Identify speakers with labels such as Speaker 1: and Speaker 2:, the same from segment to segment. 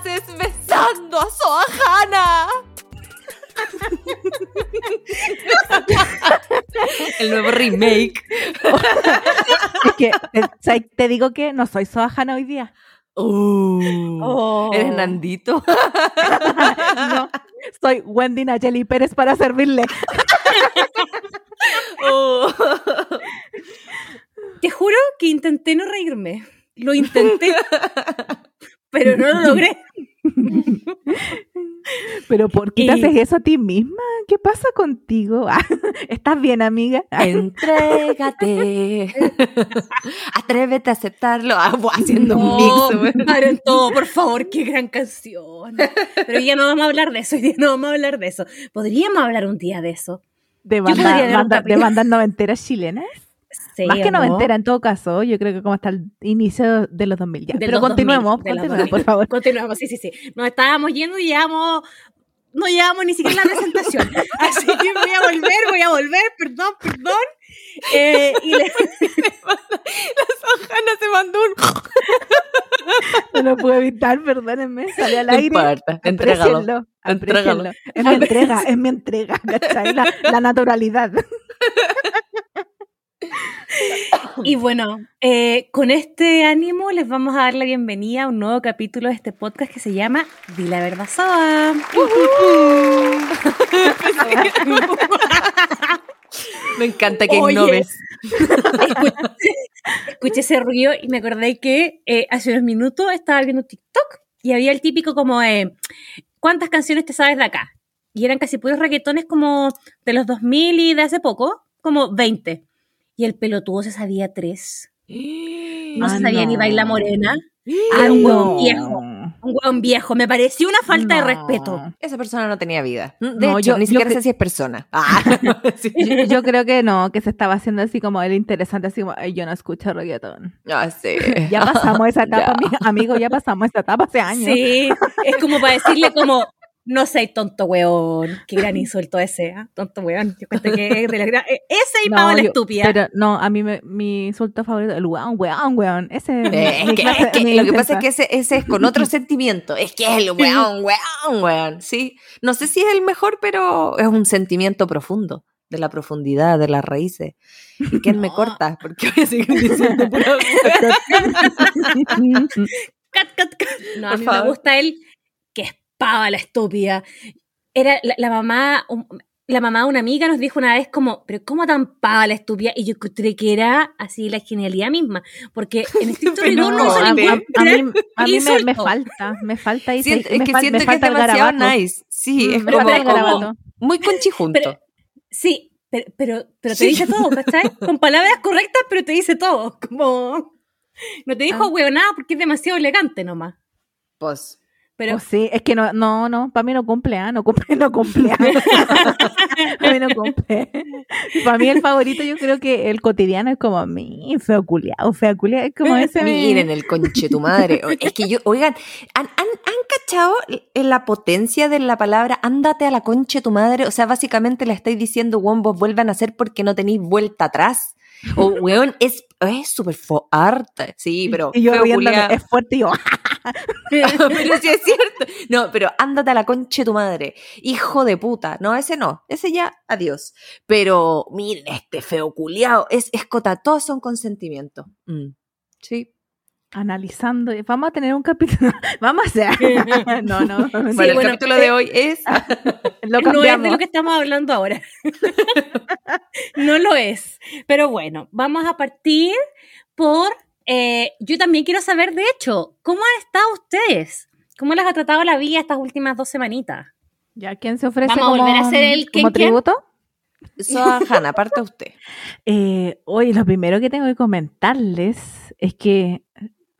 Speaker 1: haces besando a Soahana? El nuevo remake.
Speaker 2: Es que te, digo que no soy Soahana hoy día.
Speaker 1: Uh,
Speaker 2: Oh.
Speaker 1: ¿Eres Nandito?
Speaker 2: No, soy Wendy Nayeli Pérez para servirle.
Speaker 1: Uh.
Speaker 3: Te juro que intenté no reírme. Lo intenté, pero no lo logré.
Speaker 2: Pero ¿por qué te haces eso a ti misma? ¿Qué pasa contigo? ¿Estás bien, amiga?
Speaker 1: Entrégate. Atrévete a aceptarlo. Ah, haciendo un
Speaker 3: No,
Speaker 1: mix. güey.
Speaker 3: paren todo, por favor, qué gran canción. Pero ya no vamos a hablar de eso, hoy día no vamos a hablar de eso. Podríamos hablar un día de eso.
Speaker 2: De, banda-
Speaker 3: un
Speaker 2: banda- bandas noventeras chilenas.
Speaker 3: Sí,
Speaker 2: Más que
Speaker 3: ¿o no?
Speaker 2: noventera en todo caso, yo creo que como hasta el inicio de los 2000 ya.
Speaker 3: De
Speaker 2: Pero
Speaker 3: los 2000,
Speaker 2: continuemos, continuemos,
Speaker 3: 2000.
Speaker 2: por favor.
Speaker 3: Continuamos, sí, sí, sí. Nos estábamos yendo y llevamos. No llevamos ni siquiera la presentación. Así que voy a volver, voy a volver, perdón, perdón. Eh, y le-
Speaker 1: La se mandó un.
Speaker 2: No lo puedo evitar, perdónenme. Sale al
Speaker 1: No
Speaker 2: aire.
Speaker 1: importa, entrégalo.
Speaker 2: Es mi entrega, es mi entrega, ¿cachai? La, la naturalidad.
Speaker 3: y bueno, eh, con este ánimo les vamos a dar la bienvenida a un nuevo capítulo de este podcast que se llama Di la verdad Soa.
Speaker 1: Me encanta que
Speaker 3: Oye.
Speaker 1: innoves.
Speaker 3: escuché, escuché ese ruido y me acordé que eh, hace unos minutos estaba viendo TikTok y había el típico como, eh, ¿cuántas canciones te sabes de acá? Y eran casi puros reggaetones como de los 2000 y de hace poco, como 20. Y el pelotudo se sabía tres. No
Speaker 2: Ah,
Speaker 3: se sabía ni. Baila Morena.
Speaker 2: Ah,
Speaker 3: Era un hueón
Speaker 2: no.
Speaker 3: viejo. Un hueón viejo. Me pareció una falta de respeto.
Speaker 1: Esa persona no tenía vida. De
Speaker 2: No,
Speaker 1: hecho,
Speaker 2: yo-
Speaker 1: ni siquiera sé si es persona. Ah, sí.
Speaker 2: Yo, yo creo que no, que se estaba haciendo así como el interesante, así como, "Ay, yo no escucho reggaetón.
Speaker 1: Ah, sí.
Speaker 2: Ya pasamos esa etapa,
Speaker 1: Ya.
Speaker 2: amigo, ya pasamos esa etapa hace años.
Speaker 3: Sí, es como para decirle como, no seas tonto weón. Qué gran insulto ese, ¿ah? tonto weón. Yo cuento que es de la gran... eh, Ese y
Speaker 2: No,
Speaker 3: Paola
Speaker 2: yo-
Speaker 3: estúpida.
Speaker 2: Pero no, a mí me- mi insulto favorito, el weón, weón, weón. Ese
Speaker 1: Eh,
Speaker 2: mi
Speaker 1: es que,
Speaker 2: clase-
Speaker 1: es que
Speaker 2: mi
Speaker 1: lo que pasa es que ese, ese es con otro sentimiento. Es que es el weón, weón, weón. Sí. No sé si es el mejor, pero es un sentimiento profundo. De la profundidad, de las raíces. ¿Y quién me
Speaker 3: No.
Speaker 1: corta? Porque voy a seguir diciendo pura
Speaker 3: Cat, cat, cat. No, a mí
Speaker 1: favor.
Speaker 3: me gusta él es Paola estúpida. Era la, la mamá... un- la mamá de una amiga nos dijo una vez como, pero ¿cómo tan Paola estúpida? Y yo encontré que era así la genialidad misma. Porque en estricto rigor no
Speaker 1: no, a
Speaker 2: a, a mí, a mí me, me falta, me falta y
Speaker 1: Siento- es
Speaker 2: me,
Speaker 1: que
Speaker 2: fal-
Speaker 1: siento
Speaker 2: me
Speaker 1: que es
Speaker 2: falta el
Speaker 1: demasiado
Speaker 2: garabato.
Speaker 1: nice. Sí,
Speaker 2: Mm,
Speaker 1: es como,
Speaker 3: como-
Speaker 2: garabato.
Speaker 1: muy conchijunto.
Speaker 3: Pero- Sí, pero, pero, pero te
Speaker 1: Sí.
Speaker 3: dice todo, ¿cachai? Con palabras correctas, pero te dice todo. Como. No te dijo
Speaker 2: Ah.
Speaker 3: huevonada porque es demasiado elegante nomás.
Speaker 1: Pues,
Speaker 3: Pero
Speaker 2: Oh, sí, es que no, no, no, para mí no cumple, ¿ah? no cumple, no cumple. para mí no cumple. Para mí el favorito yo creo que el cotidiano es como mi feo culiao, fea culiao, es como ese mi-
Speaker 1: Miren el conche tu madre. Es que yo, oigan, ¿han, han, han cachado la potencia de la palabra ándate a la conche tu madre? O sea, básicamente le estáis diciendo, vos vuelvan a hacer porque no tenéis vuelta atrás. O, weón, es es súper fuerte. Sí, pero.
Speaker 2: y yo riéndome, es fuerte y yo,
Speaker 1: pero sí es cierto. No, pero ándate a la conche tu madre. Hijo de puta. No, ese no. Ese ya, adiós. Pero miren, este feo culiao. Es escota, todos son consentimiento. Mm. Sí.
Speaker 2: Analizando, vamos a tener un capítulo, vamos a hacer, no, no,
Speaker 1: bueno, el
Speaker 3: bueno,
Speaker 1: capítulo
Speaker 3: eh,
Speaker 1: de hoy es.
Speaker 2: lo
Speaker 3: no es de lo que estamos hablando ahora. no lo es. Pero bueno, vamos a partir por. eh, yo también quiero saber, de hecho, ¿cómo han estado ustedes? ¿Cómo les ha tratado la vida estas últimas dos semanitas?
Speaker 2: Ya, ¿quién se ofrece
Speaker 3: Vamos a
Speaker 2: como,
Speaker 3: volver a hacer el
Speaker 2: como tributo?
Speaker 1: Soa Hanna, aparte usted.
Speaker 2: Eh, hoy lo primero que tengo que comentarles es que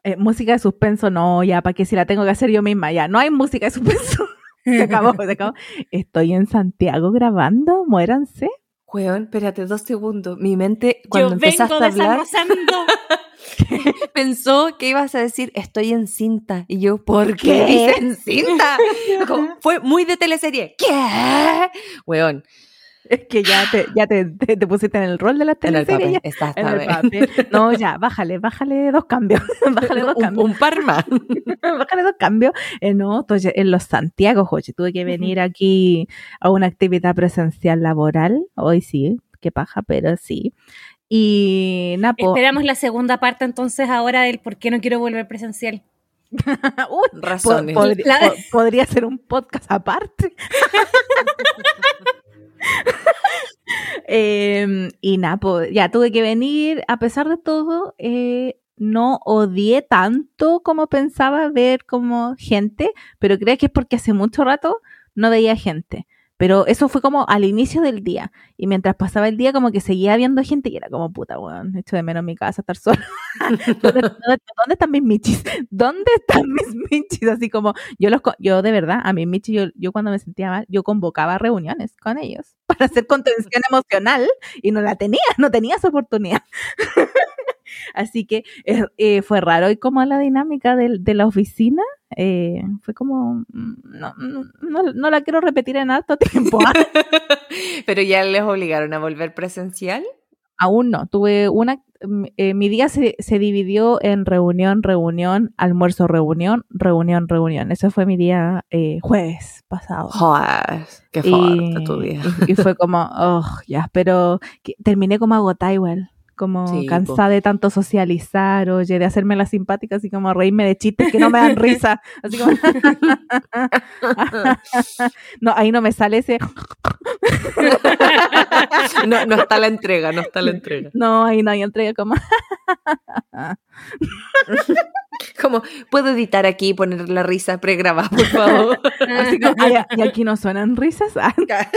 Speaker 2: eh, música de suspenso no, ya, para que si la tengo que hacer yo misma, ya, no hay música de suspenso. Se acabó, se acabó. Estoy en Santiago grabando, muéranse.
Speaker 1: Weón, espérate dos segundos. Mi mente, cuando
Speaker 3: yo
Speaker 1: empezaste
Speaker 3: vengo
Speaker 1: a hablar, pensó que ibas a decir estoy en cinta. Y yo, ¿por qué,
Speaker 2: ¿Qué?
Speaker 1: en cinta? Como, fue muy de teleserie. ¿Qué? Weón.
Speaker 2: Es que ya te, ya te, te- te pusiste en el rol de la
Speaker 1: En el
Speaker 2: teleserie.
Speaker 1: papel.
Speaker 2: ya.
Speaker 1: Está,
Speaker 2: En el papel. No, ya, bájale, bájale dos cambios. bájale dos
Speaker 1: un,
Speaker 2: cambios.
Speaker 1: un par más.
Speaker 2: bájale dos cambios. Eh, no, entonces, en los Santiago, oye, tuve que venir aquí a una actividad presencial laboral. Hoy sí, qué paja, pero sí. Y Napo.
Speaker 3: Esperamos la segunda parte entonces ahora del por qué no quiero volver presencial.
Speaker 2: Uy,
Speaker 1: Razones.
Speaker 2: podri-
Speaker 3: La-
Speaker 2: po- podría ser un podcast aparte. Eh, y nada, pues, ya tuve que venir. A pesar de todo, eh, no odié tanto como pensaba ver como gente, pero creo que es porque hace mucho rato no veía gente. Pero eso fue como al inicio del día. Y mientras pasaba el día, como que seguía viendo gente y era como puta, weón. Echo de menos mi casa estar sola. ¿Dónde, dónde- dónde están mis michis? ¿Dónde están mis michis? Así como, yo los yo de verdad, a mis michis, yo, yo cuando me sentía mal, yo convocaba reuniones con ellos para hacer contención emocional y no la tenía, no tenía esa oportunidad. Así que eh, eh, fue raro y como la dinámica del- de, la oficina eh, fue como, mm, no, no, no- la quiero repetir en alto tiempo. ¿ah?
Speaker 1: Pero ya les obligaron a volver presencial.
Speaker 2: Aún no, tuve una, mm, eh, mi día se, se dividió en reunión, reunión, almuerzo, reunión, reunión, reunión. Ese fue mi día eh, jueves pasado.
Speaker 1: Joder, qué
Speaker 2: y,
Speaker 1: fuerte tu día.
Speaker 2: y- y fue como, oh, ya, pero que- terminé como agotada igual, como
Speaker 1: Sí, po.
Speaker 2: cansada de tanto socializar, oye, de hacerme la simpática, así como reírme de chistes que no me dan risa, así como, no, ahí no me sale ese,
Speaker 1: No, no está la entrega, no está la entrega.
Speaker 2: no, ahí no hay entrega como,
Speaker 1: Como, ¿puedo editar aquí y poner la risa pregrabada, por favor?
Speaker 2: así como, "Ay, y aquí no suenan risas. Ah,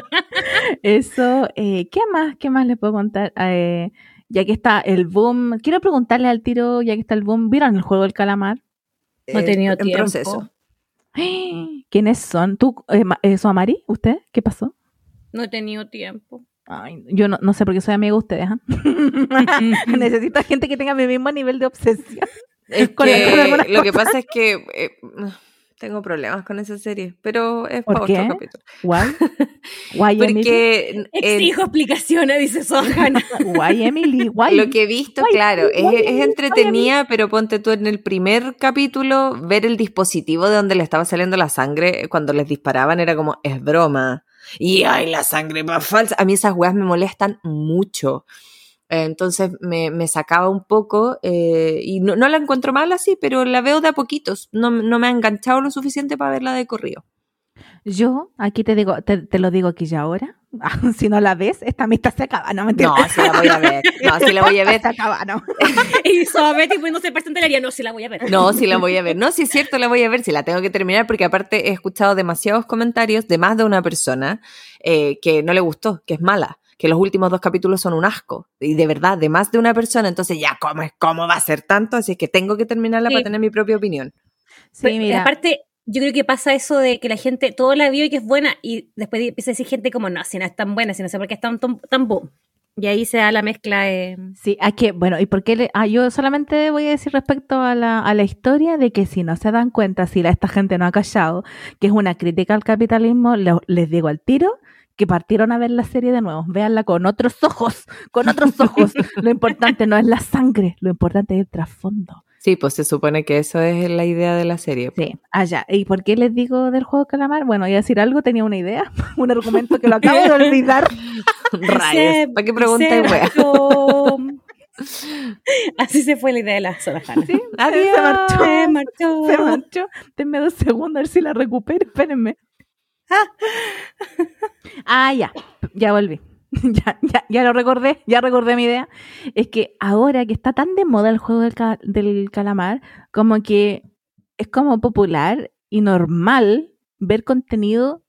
Speaker 2: Eso, eh, ¿qué más? ¿Qué más les puedo contar? Eh, ya que está el boom, quiero preguntarle al tiro, ya que está el boom, ¿vieron el juego del calamar?
Speaker 3: No he tenido
Speaker 1: en
Speaker 3: tiempo.
Speaker 1: proceso.
Speaker 2: ¿Quiénes son? ¿Tú, eh, Ma- eh, Amari? ¿Usted? ¿Qué pasó?
Speaker 3: No he tenido tiempo.
Speaker 2: Ay, yo no, no sé por qué soy amiga de ustedes. ¿ah? Necesito gente que tenga mi mismo nivel de obsesión.
Speaker 1: Es
Speaker 2: Con-
Speaker 1: que
Speaker 2: con algunas
Speaker 1: lo que pasa es que eh, tengo problemas con esa serie, pero es
Speaker 2: ¿Por
Speaker 1: para
Speaker 2: qué?
Speaker 1: otro capítulo.
Speaker 2: Why? Why Emily?
Speaker 1: Porque el-
Speaker 3: Exijo explicaciones, dice Sohan.
Speaker 2: Why Emily? Why?
Speaker 1: lo que he visto,
Speaker 2: Why-
Speaker 1: claro, es,
Speaker 2: why-
Speaker 1: es
Speaker 2: why-
Speaker 1: entretenida, pero ponte tú en el primer capítulo, ver el dispositivo de donde le estaba saliendo la sangre cuando les disparaban era como, es broma. Y ay, la sangre más falsa. A mí esas weas me molestan mucho. Entonces me, me sacaba un poco eh, y no, no la encuentro mal así, pero la veo de a poquitos. No, no me ha enganchado lo suficiente para verla de corrido.
Speaker 2: Yo, aquí te digo, te, te lo digo aquí ya ahora. si no la ves, esta amistad se acaba. No, mentira.
Speaker 1: No, sí la voy a ver. No, sí la voy a ver.
Speaker 2: Se acaba, no.
Speaker 3: y Soabeti poniéndose presente le haría, no, se la voy a ver.
Speaker 1: No, sí la voy a ver. No, sí es cierto, la voy a ver. Sí la tengo que terminar porque aparte he escuchado demasiados comentarios de más de una persona eh, que no le gustó, que es mala, que los últimos dos capítulos son un asco. Y de verdad, de más de una persona. Entonces ya, ¿cómo, es- cómo va a ser tanto? Así es que tengo que terminarla
Speaker 3: Sí.
Speaker 1: para tener mi propia opinión.
Speaker 2: Sí,
Speaker 3: Pero,
Speaker 2: mira.
Speaker 3: Aparte, yo creo que pasa eso de que la gente todo la vio y que es buena y después empieza a decir gente como, no, si no es tan buena, si no sé por qué es tan, tan, tan boom. Y ahí se da la mezcla de...
Speaker 2: Sí, hay que, bueno, ¿y por qué? le- ah, yo solamente voy a decir respecto a la, a la historia de que si no se dan cuenta, si la, esta gente no ha callado, que es una crítica al capitalismo, lo- les digo al tiro que partieron a ver la serie de nuevo, véanla con otros ojos, con otros ojos. lo importante no es la sangre, lo importante es el trasfondo.
Speaker 1: Sí, pues se supone que eso es la idea de la serie.
Speaker 2: Sí, allá. ¿Y por qué les digo del juego de calamar? Bueno, iba a decir algo, tenía una idea, un argumento que lo acabo de olvidar.
Speaker 1: Rayos. ¿Para qué
Speaker 3: marchó. Así se fue la idea de la zona Hanna.
Speaker 2: Sí,
Speaker 1: Adiós.
Speaker 2: se marchó.
Speaker 3: Se marchó.
Speaker 2: Se manchó. Denme dos segundos a ver si la recupero. Espérenme. Ah, ya. Ya volví. Ya, ya, ya lo recordé. Ya recordé mi idea. Es que ahora que está tan de moda el juego del, ca- del calamar, como que es como popular y normal ver contenido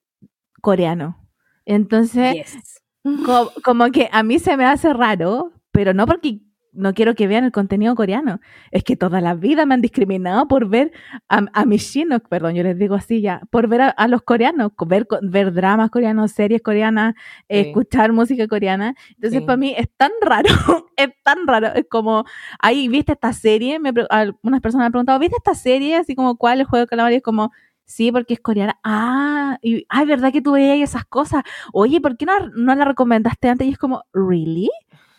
Speaker 2: coreano. Entonces,
Speaker 3: Yes.
Speaker 2: co- como que a mí se me hace raro, pero no porque no quiero que vean el contenido coreano. Es que toda la vida me han discriminado por ver a, a mis chinos, perdón, yo les digo así ya, por ver a, a los coreanos, co- ver, ver dramas coreanos, series coreanas, eh,
Speaker 1: Sí.
Speaker 2: escuchar música coreana. Entonces,
Speaker 1: Sí.
Speaker 2: para mí es tan raro, es tan raro. Es como, ahí, ¿viste esta serie? Me, algunas personas me han preguntado, ¿viste esta serie? Así como, ¿cuál? El juego de calamar. Y es como, Sí, porque es coreana. Ah, y, ay, ¿verdad que tú veías esas cosas? Oye, ¿por qué no, no la recomendaste antes? Y es como, ¿really?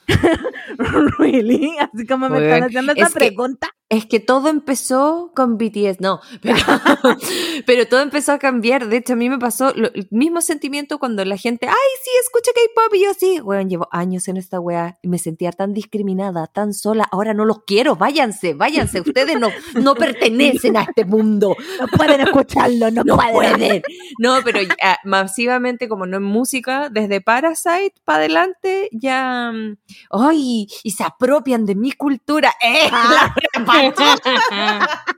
Speaker 2: ¿Really? Así como me están haciendo esa
Speaker 1: es
Speaker 2: pregunta.
Speaker 1: Es que todo empezó con BTS, no, pero, pero todo empezó a cambiar. De hecho, a mí me pasó lo- el mismo sentimiento cuando la gente, ay, sí, escucha K-pop y yo sí. Weón, llevo años en esta weá y me sentía tan discriminada, tan sola. Ahora no los quiero, váyanse, váyanse. Ustedes no, no pertenecen a este mundo.
Speaker 2: No pueden escucharlo, no,
Speaker 1: No
Speaker 2: pueden.
Speaker 1: pueden. No, pero ya, masivamente, como no en música, desde Parasite para adelante, ya. mm, ¡Ay! Y se apropian de mi cultura. ¡Eh!
Speaker 2: Ah.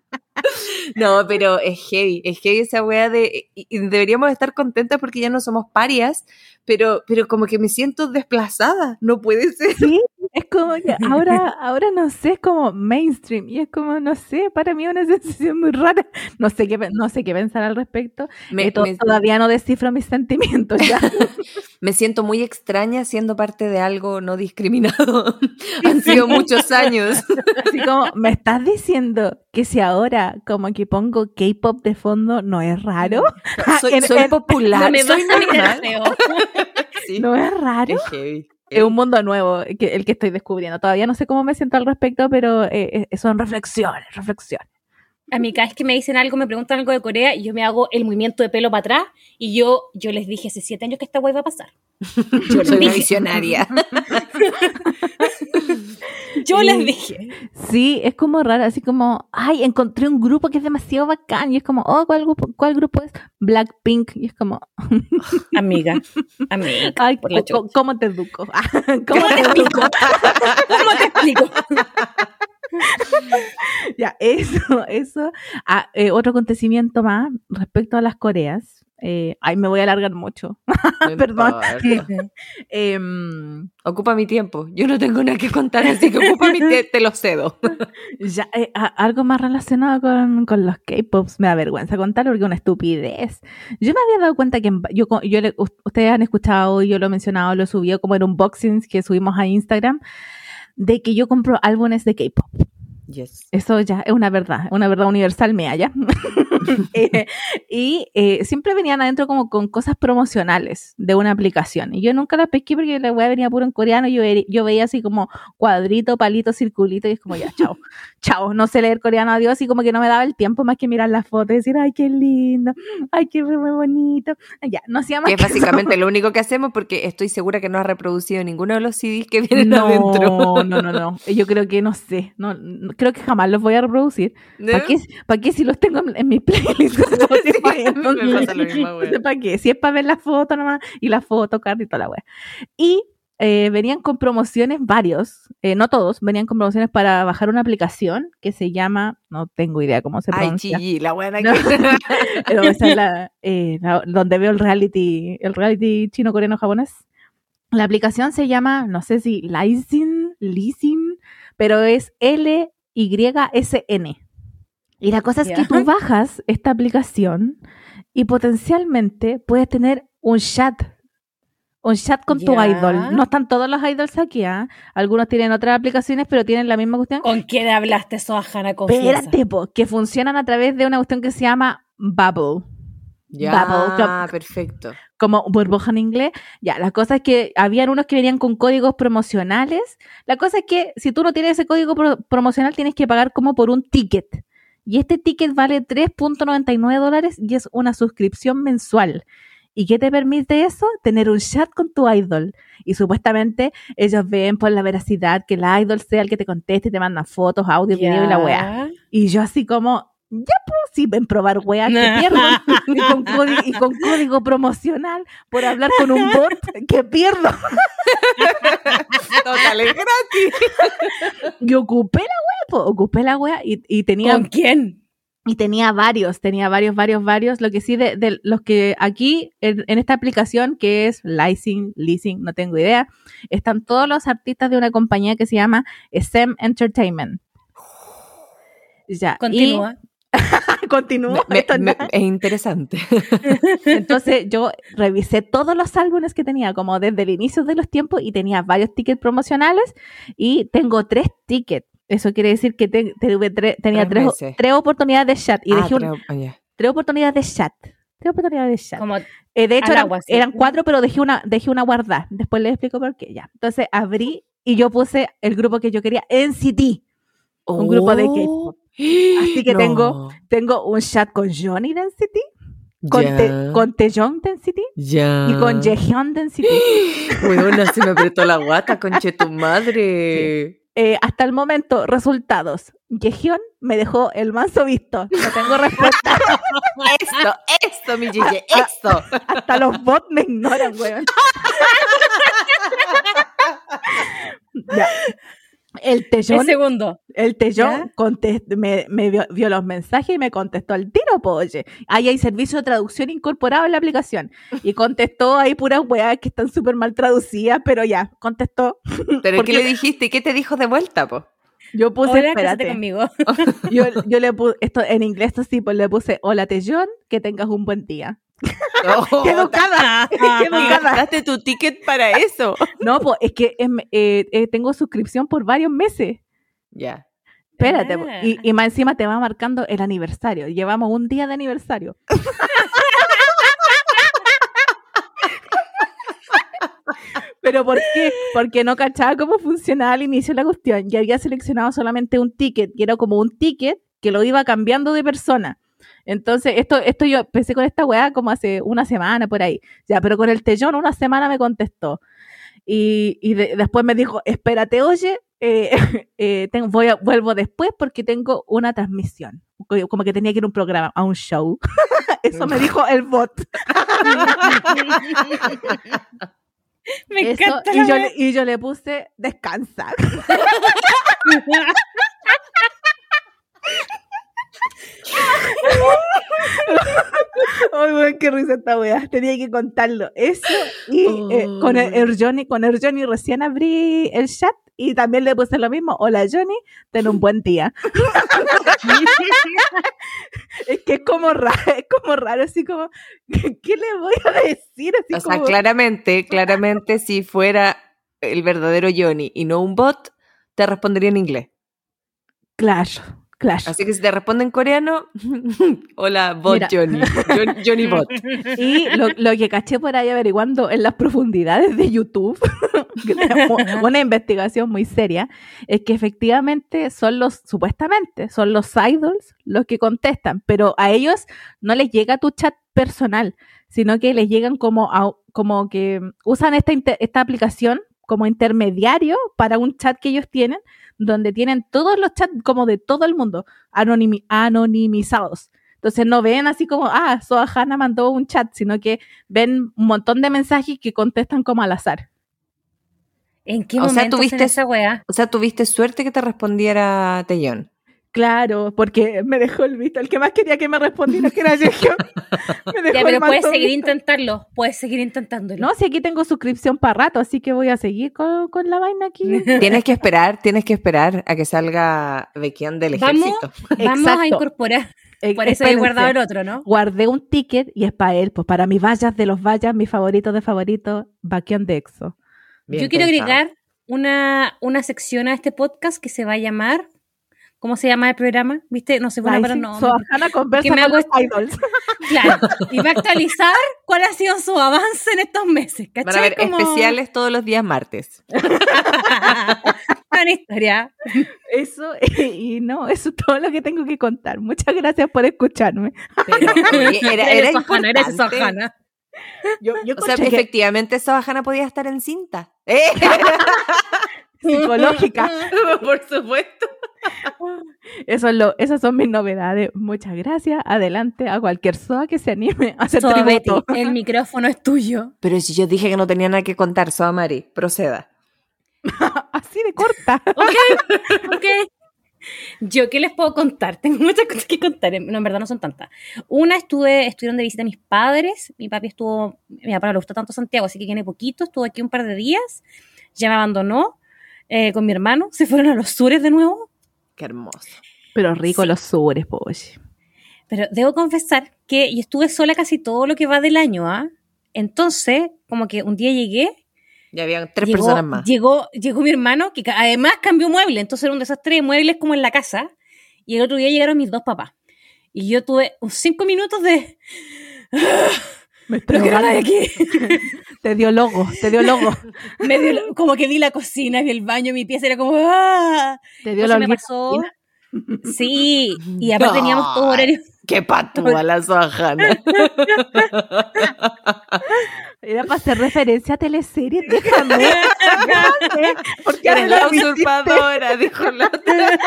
Speaker 1: No, pero es heavy, es heavy esa weá de. Y deberíamos estar contentas porque ya no somos parias, pero, pero como que me siento desplazada. No puede ser.
Speaker 2: Sí, es como que ahora, ahora no sé, es como mainstream y es como, no sé, para mí es una sensación muy rara. No sé qué, no sé qué pensar al respecto.
Speaker 1: Me,
Speaker 2: Eh, to-
Speaker 1: me-
Speaker 2: todavía no descifro mis sentimientos ya.
Speaker 1: me siento muy extraña siendo parte de algo no discriminado. Han sido muchos años.
Speaker 2: Así como, ¿me estás diciendo que si ahora como que pongo K-pop de fondo no es raro?
Speaker 1: Soy,
Speaker 2: En-
Speaker 1: soy
Speaker 2: en-
Speaker 1: popular.
Speaker 3: No me
Speaker 1: soy normal. Sí,
Speaker 2: ¿No es raro?
Speaker 1: es heavy.
Speaker 2: Es un mundo nuevo que, el que estoy descubriendo. Todavía no sé cómo me siento al respecto, pero eh, eh, son reflexiones, reflexiones.
Speaker 3: A mí cada vez que me dicen algo, me preguntan algo de Corea y yo me hago el movimiento de pelo para atrás y yo, yo les dije hace siete años que esta guay va a pasar. Yo
Speaker 1: Soy una visionaria.
Speaker 3: Yo les dije.
Speaker 2: Sí, es como raro, así como, ay, encontré un grupo que es demasiado bacán. Y es como, oh, ¿cuál grupo, cuál grupo es? Blackpink. Y es como,
Speaker 3: Amiga, amiga.
Speaker 2: ay. ¿cómo te educo? ¿Cómo
Speaker 3: ¿Cómo te explico? ¿Cómo te explico?
Speaker 2: Ya, eso, eso. Ah, eh, otro acontecimiento más respecto a las Coreas. Eh, ay, me voy a alargar mucho.
Speaker 1: No
Speaker 2: Perdón. Em,
Speaker 1: Ocupa mi tiempo. Yo no tengo nada que contar, así que ocupa mi te, te lo cedo.
Speaker 2: ya, eh, a- algo más relacionado con, con los K-pops. Me da vergüenza contarlo porque es una estupidez. Yo me había dado cuenta que en yo, yo le- us- ustedes han escuchado, y yo lo he mencionado, lo subí como en unboxings que subimos a Instagram, de que yo compro álbumes de K-pop.
Speaker 1: Yes.
Speaker 2: Eso ya es una verdad, una verdad universal mía ya. Eh, y eh, siempre venían adentro como con cosas promocionales de una aplicación. Y yo nunca las pesqué porque la weá venía puro en coreano. Yo, yo veía así como cuadrito, palito, circulito. Y es como ya, chao, chao. No sé leer coreano, adiós. Y como que no me daba el tiempo más que mirar las fotos y decir, ay, qué lindo, ay, qué re bonito. Ya, no hacía más
Speaker 1: Que es
Speaker 2: que eso.
Speaker 1: básicamente lo único que hacemos porque estoy segura que no has reproducido ninguno de los CDs que vienen
Speaker 2: No,
Speaker 1: adentro.
Speaker 2: no, no, no. Yo creo que no sé. No, no- creo que jamás los voy a reproducir. ¿Para qué, pa' qué si los tengo en, en mi playlist de Spotify? ¿Para qué? Si es para ver la foto nomás y la foto, card y toda la wea. Y eh, venían con promociones varios, eh, no todos, venían con promociones para bajar una aplicación que se llama, no tengo idea cómo se
Speaker 1: Ay,
Speaker 2: pronuncia.
Speaker 1: chilli, la buena
Speaker 2: No.
Speaker 1: que...
Speaker 2: la, eh, la- donde veo el reality, el reality chino, coreano, japonés. La aplicación se llama, no sé si Lysin, Lysin, pero es L-Y-S-N. Y la cosa es que tú bajas esta aplicación y potencialmente puedes tener un chat. Un chat con tu idol. No están todos los idols aquí, ¿ah? Algunos tienen otras aplicaciones, pero tienen la misma cuestión.
Speaker 3: ¿Con quién hablaste, Sohana?
Speaker 2: Espérate, po, que funcionan a través de una cuestión que se llama Bubble
Speaker 1: Ya,
Speaker 2: Bubble
Speaker 1: perfecto.
Speaker 2: como burbuja en inglés. Ya, la cosa es que habían unos que venían con códigos promocionales. La cosa es que si tú no tienes ese código pro- promocional, tienes que pagar como por un ticket. Y este ticket vale 3.99 dólares y es una suscripción mensual. ¿Y qué te permite eso? Tener un chat con tu idol. Y supuestamente ellos ven por la veracidad que el idol sea el que te conteste y te mandan fotos, audio, video y la weá. Y yo así como, ya pues sí, ven probar weá que pierdo. y, con código, y con código promocional por hablar con un bot que pierdo.
Speaker 1: Total, es gratis.
Speaker 2: Y ocupé la weá, po, ocupé la weá y, y tenía
Speaker 3: ¿Con quién?
Speaker 2: y tenía varios, tenía varios, varios, varios. Lo que sí, de, de los que aquí en, en esta aplicación, que es Leasing, Leasing, no tengo idea, están todos los artistas de una compañía que se llama SM Entertainment. Ya, y-
Speaker 3: Continúa.
Speaker 2: continúo.
Speaker 1: Me-
Speaker 2: Esto
Speaker 1: me-
Speaker 2: no-
Speaker 1: es interesante.
Speaker 2: Entonces yo revisé todos los álbumes que tenía, como desde el inicio de los tiempos, y tenía varios tickets promocionales y tengo tres tickets. Eso quiere decir que te- tuve tre- tenía
Speaker 1: Tres
Speaker 2: tres, tres oportunidades de chat y
Speaker 1: Ah,
Speaker 2: dejé, un-
Speaker 1: oh, ya.
Speaker 2: tres oportunidades de chat. Tres oportunidades de chat.
Speaker 3: Como
Speaker 2: Eh, de hecho, eran,
Speaker 3: agua, sí.
Speaker 2: eran cuatro, pero dejé una, dejé una guardada. Después les explico por qué. Ya. Entonces abrí y yo puse el grupo que yo quería, NCT. Un grupo de K-pop. Así que tengo- Tengo un chat con Johnny de NCT, con, Te- con Taeyong de NCT
Speaker 1: ya.
Speaker 2: y con Jaehyun de NCT.
Speaker 1: Weona, se me apretó la guata, conche tu madre.
Speaker 2: Eh, hasta el momento, resultados. Jaehyun me dejó el manso visto. No tengo respuesta.
Speaker 1: Esto, esto, mi Gigi, esto.
Speaker 2: hasta los bots me ignoran, weón. Ya. El
Speaker 3: el
Speaker 2: Taeyong
Speaker 3: segundo.
Speaker 2: El Tellón contest- me, me vio, vio los mensajes y me contestó al tiro, po, oye. Ahí hay servicio de traducción incorporado en la aplicación. Y contestó ahí puras weas que están súper mal traducidas, pero ya, contestó.
Speaker 1: ¿Pero
Speaker 2: Porque-
Speaker 1: qué le dijiste? ¿Qué te dijo de vuelta, po?
Speaker 2: Yo puse,
Speaker 3: Hola,
Speaker 2: espérate.
Speaker 3: conmigo.
Speaker 2: Yo, yo le puse, esto en inglés así, pues le puse, hola Tellón, que tengas un buen día.
Speaker 1: Oh,
Speaker 2: ¡Qué educada! ¡Qué educada!
Speaker 1: gastaste tu ticket para eso.
Speaker 2: No, pues es que eh, eh, tengo suscripción por varios meses.
Speaker 1: Ya.
Speaker 2: Espérate.
Speaker 3: Ah.
Speaker 2: y, y más encima te va marcando el aniversario. Llevamos un día de aniversario. ¿Pero por qué? Porque no cachaba cómo funcionaba al inicio la cuestión. Y había seleccionado solamente un ticket, que era como un ticket que lo iba cambiando de persona. Entonces, esto, esto yo empecé con esta weá como hace una semana por ahí. Ya, pero con el Tellón una semana me contestó. Y, y de- después me dijo, espérate, oye, eh, eh, tengo- voy a, vuelvo después porque tengo una transmisión. Co- Como que tenía que ir a un programa, a un show. Eso me dijo el bot.
Speaker 3: Me
Speaker 2: Eso,
Speaker 3: encanta.
Speaker 2: y, yo y yo le puse, descansa. Ay, weón, qué risa esta weá. Tenía que contarlo. Eso. Y eh, con el, el Johnny, con el Johnny recién abrí el chat y también le puse lo mismo. Hola Johnny, ten un buen día. es que es como raro, es como raro, así como, ¿qué le voy a decir? Así
Speaker 1: O sea,
Speaker 2: como,
Speaker 1: claramente, claramente, si fuera el verdadero Johnny y no un bot, te respondería en inglés.
Speaker 2: claro, claro.
Speaker 1: Así que si te responde en coreano, hola, bot
Speaker 2: Mira.
Speaker 1: Johnny. Johnny, Johnny bot.
Speaker 2: Y lo, lo que caché por ahí averiguando en las profundidades de YouTube, una investigación muy seria, es que efectivamente son los, supuestamente, son los idols los que contestan, pero a ellos no les llega tu chat personal, sino que les llegan como, a- como que usan esta, esta aplicación como intermediario para un chat que ellos tienen, donde tienen todos los chats como de todo el mundo, anonimi- anonimizados. Entonces no ven así como, ah, Soa Hanna mandó un chat, sino que ven un montón de mensajes que contestan como al azar.
Speaker 3: ¿En qué
Speaker 1: O sea,
Speaker 3: momento
Speaker 1: tuviste-
Speaker 3: hacen esa weá?
Speaker 1: O sea, tuviste suerte que te respondiera Tellón.
Speaker 2: Claro, porque me dejó el visto. El que más quería que me respondiera, que era Sergio. Me dejó
Speaker 3: Ya,
Speaker 2: el
Speaker 3: pero puedes seguir
Speaker 2: visto.
Speaker 3: intentarlo. Puedes seguir intentándolo.
Speaker 2: No, si aquí tengo suscripción para rato, así que voy a seguir con, con la vaina aquí.
Speaker 1: Tienes que esperar, tienes que esperar a que salga Bequian del
Speaker 3: Vamos.
Speaker 1: ejército.
Speaker 3: Vamos
Speaker 2: Exacto.
Speaker 3: a incorporar.
Speaker 2: Eh,
Speaker 3: Por eso he guardado el otro, ¿no?
Speaker 2: Guardé un ticket y es para él, pues para mis vallas de los vallas, mis favoritos de favoritos, Baquión de Exo.
Speaker 1: Bien
Speaker 3: Yo quiero agregar una, una sección a este podcast que se va a llamar. ¿Cómo se llama el programa? ¿Viste? No sé, bueno, pero no.
Speaker 2: Conversa
Speaker 3: Que me
Speaker 2: con
Speaker 3: hago
Speaker 2: los idols.
Speaker 3: Claro. Y va a actualizar cuál ha sido su avance en estos meses. ¿Cachai?
Speaker 1: Van a
Speaker 3: Como
Speaker 1: especiales todos los días martes.
Speaker 3: Una historia.
Speaker 2: Eso, y no, eso es todo lo que tengo que contar. Muchas gracias por escucharme.
Speaker 1: Pero, oye, era, era
Speaker 3: Eres Sohana, eres
Speaker 1: importante.
Speaker 3: Sohana.
Speaker 2: Yo, yo
Speaker 1: O sea,
Speaker 2: que-
Speaker 1: efectivamente, Sohana podía estar en cinta. ¡Eh!
Speaker 2: psicológica.
Speaker 1: Por supuesto.
Speaker 2: Eso es lo, esas son mis novedades. Muchas gracias. Adelante a cualquier SOA que se anime a hacer
Speaker 3: Soa Betty,
Speaker 2: tributo.
Speaker 3: el micrófono es tuyo.
Speaker 1: Pero si yo dije que no tenía nada que contar, Soa Mari, proceda.
Speaker 2: Así de corta.
Speaker 3: Ok, ok. Yo, ¿qué les puedo contar? Tengo muchas cosas que contar. No, en verdad no son tantas. Una, estuve, estuvieron de visita mis padres. Mi papi estuvo, mi papá no le gusta tanto Santiago, así que viene poquito. Estuvo aquí un par de días. Ya me abandonó eh, con mi hermano. Se fueron a los sures de nuevo.
Speaker 1: Qué hermoso.
Speaker 2: Pero rico los sures, pues.
Speaker 3: Pero debo confesar que yo estuve sola casi todo lo que va del año, ¿ah? Entonces, como que un día llegué
Speaker 1: Ya habían tres
Speaker 3: llegó,
Speaker 1: personas más.
Speaker 3: Llegó, llegó mi hermano, que además cambió muebles, entonces era un desastre de muebles como en la casa. Y el otro día llegaron mis dos papás. Y yo tuve unos cinco minutos de...
Speaker 2: Me
Speaker 3: Pero que de aquí.
Speaker 2: Te dio logo, te dio logo.
Speaker 3: Me dio- como que vi la cocina, vi el baño, mi pieza era como... ¡ah!
Speaker 2: Te dio
Speaker 3: me pasó. Sí, y aparte teníamos todo horario.
Speaker 1: Qué patúa la Suajana.
Speaker 2: Era para hacer referencia a teleseries, déjame. ¿Por qué
Speaker 1: Eres la usurpadora, dijo la otra.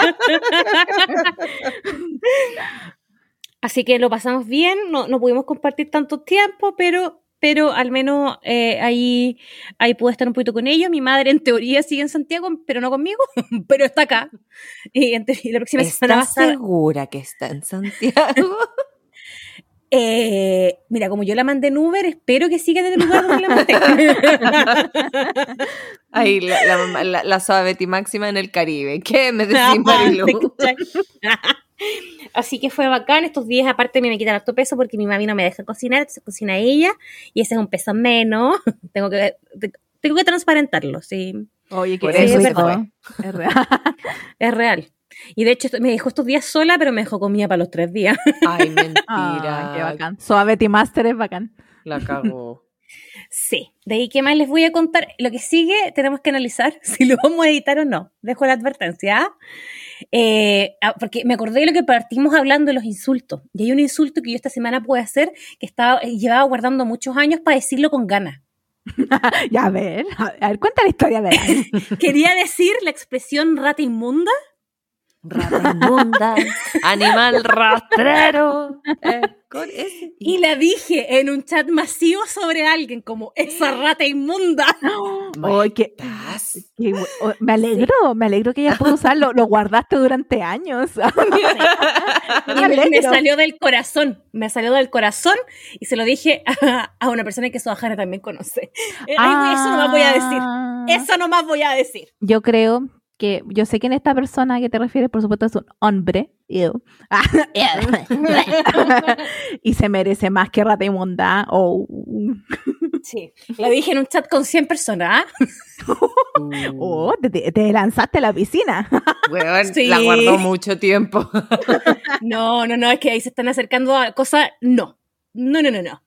Speaker 3: Así que lo pasamos bien, no, no pudimos compartir tanto tiempo, pero, pero al menos eh, ahí, ahí pude estar un poquito con ellos. Mi madre en teoría sigue en Santiago, pero no conmigo, pero está acá. Y en teoría la próxima semana va a
Speaker 1: ¿Estás
Speaker 3: estar...
Speaker 1: segura que está en Santiago?
Speaker 3: Eh, mira, como yo la mandé en Uber, espero que siga en el lugar donde la mandé.
Speaker 1: Ahí la, la, la, la suave Betty máxima en el Caribe. ¿Qué me decís, Marilu?
Speaker 3: Así que fue bacán. Estos días, aparte, me, me quitan harto peso porque mi mami no me deja cocinar, se cocina ella y ese es un peso menos. tengo que tengo que transparentarlo, sí.
Speaker 2: Oye, que
Speaker 3: eso
Speaker 2: es
Speaker 1: fue.
Speaker 2: Es real.
Speaker 3: Es real. Y de hecho, me dejó estos días sola, pero me dejó comida para los tres días.
Speaker 1: Ay, mentira.
Speaker 2: Ah, qué bacán. Suave Master es bacán.
Speaker 1: La cagó.
Speaker 3: Sí. De ahí, ¿qué más les voy a contar? Lo que sigue, tenemos que analizar si lo vamos a editar o no. Dejo la advertencia. Eh, ah, porque me acordé de lo que partimos hablando de los insultos. Y hay un insulto que yo esta semana pude hacer que estaba, eh, llevaba guardando muchos años para decirlo con ganas.
Speaker 2: Ya, a ver, a ver, cuenta la historia de él.
Speaker 3: Quería decir la expresión rata inmunda.
Speaker 1: Rata inmunda, animal rastrero. Eh, con ese.
Speaker 3: Y la dije en un chat masivo sobre alguien como esa rata inmunda.
Speaker 2: Oye, qué- oh, me alegro, me alegro que ella pudo usarlo. Lo guardaste durante años.
Speaker 3: Y me, salió del corazón, me salió del corazón y se lo dije a, a una persona que Sohara también conoce. Eh, ay, güey, eso nomás voy a decir.
Speaker 2: Ah.
Speaker 3: Eso nomás voy a decir.
Speaker 2: Yo creo que, yo sé que en esta persona que te refieres, por supuesto, es un hombre. Ew. y se merece más que rata inmunda. Oh.
Speaker 3: Sí, la dije en un chat con 100 personas. ¿ah?
Speaker 2: Oh, te, te- te lanzaste a la piscina.
Speaker 3: Sí.
Speaker 1: la guardó mucho tiempo.
Speaker 3: No, no, no, es que ahí se están acercando a cosas. No, no, no, no, no.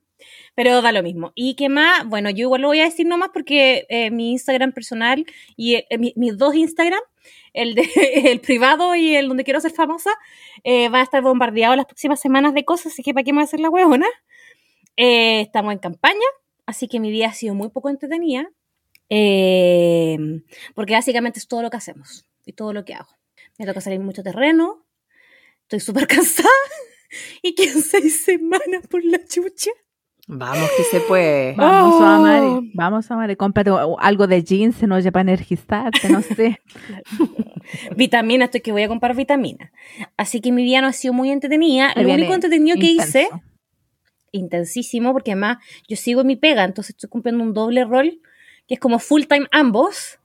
Speaker 3: Pero da lo mismo. ¿Y qué más? Bueno, yo igual lo voy a decir nomás porque eh, mi Instagram personal y eh, mi- mis dos Instagram, el, de, el privado y el donde quiero ser famosa, eh, va a estar bombardeado las próximas semanas de cosas, así que ¿para qué me voy a hacer la huevona? Eh, estamos en campaña, así que mi vida ha sido muy poco entretenida, porque básicamente es todo lo que hacemos y todo lo que hago. Me toca salir mucho terreno, estoy súper cansada y que seis semanas por la chucha.
Speaker 1: Vamos que se puede.
Speaker 2: Vamos,
Speaker 3: Oh.
Speaker 2: Amare. Vamos, Amare. Cómprate algo de jeans, no oye, para energizarte, no sé.
Speaker 3: Vitamina, estoy que voy a comprar vitamina. Así que mi vida no ha sido muy entretenida. Lo único entretenido que hice, intensísimo, porque además yo sigo en mi pega, entonces estoy cumpliendo un doble rol, que es como full time ambos.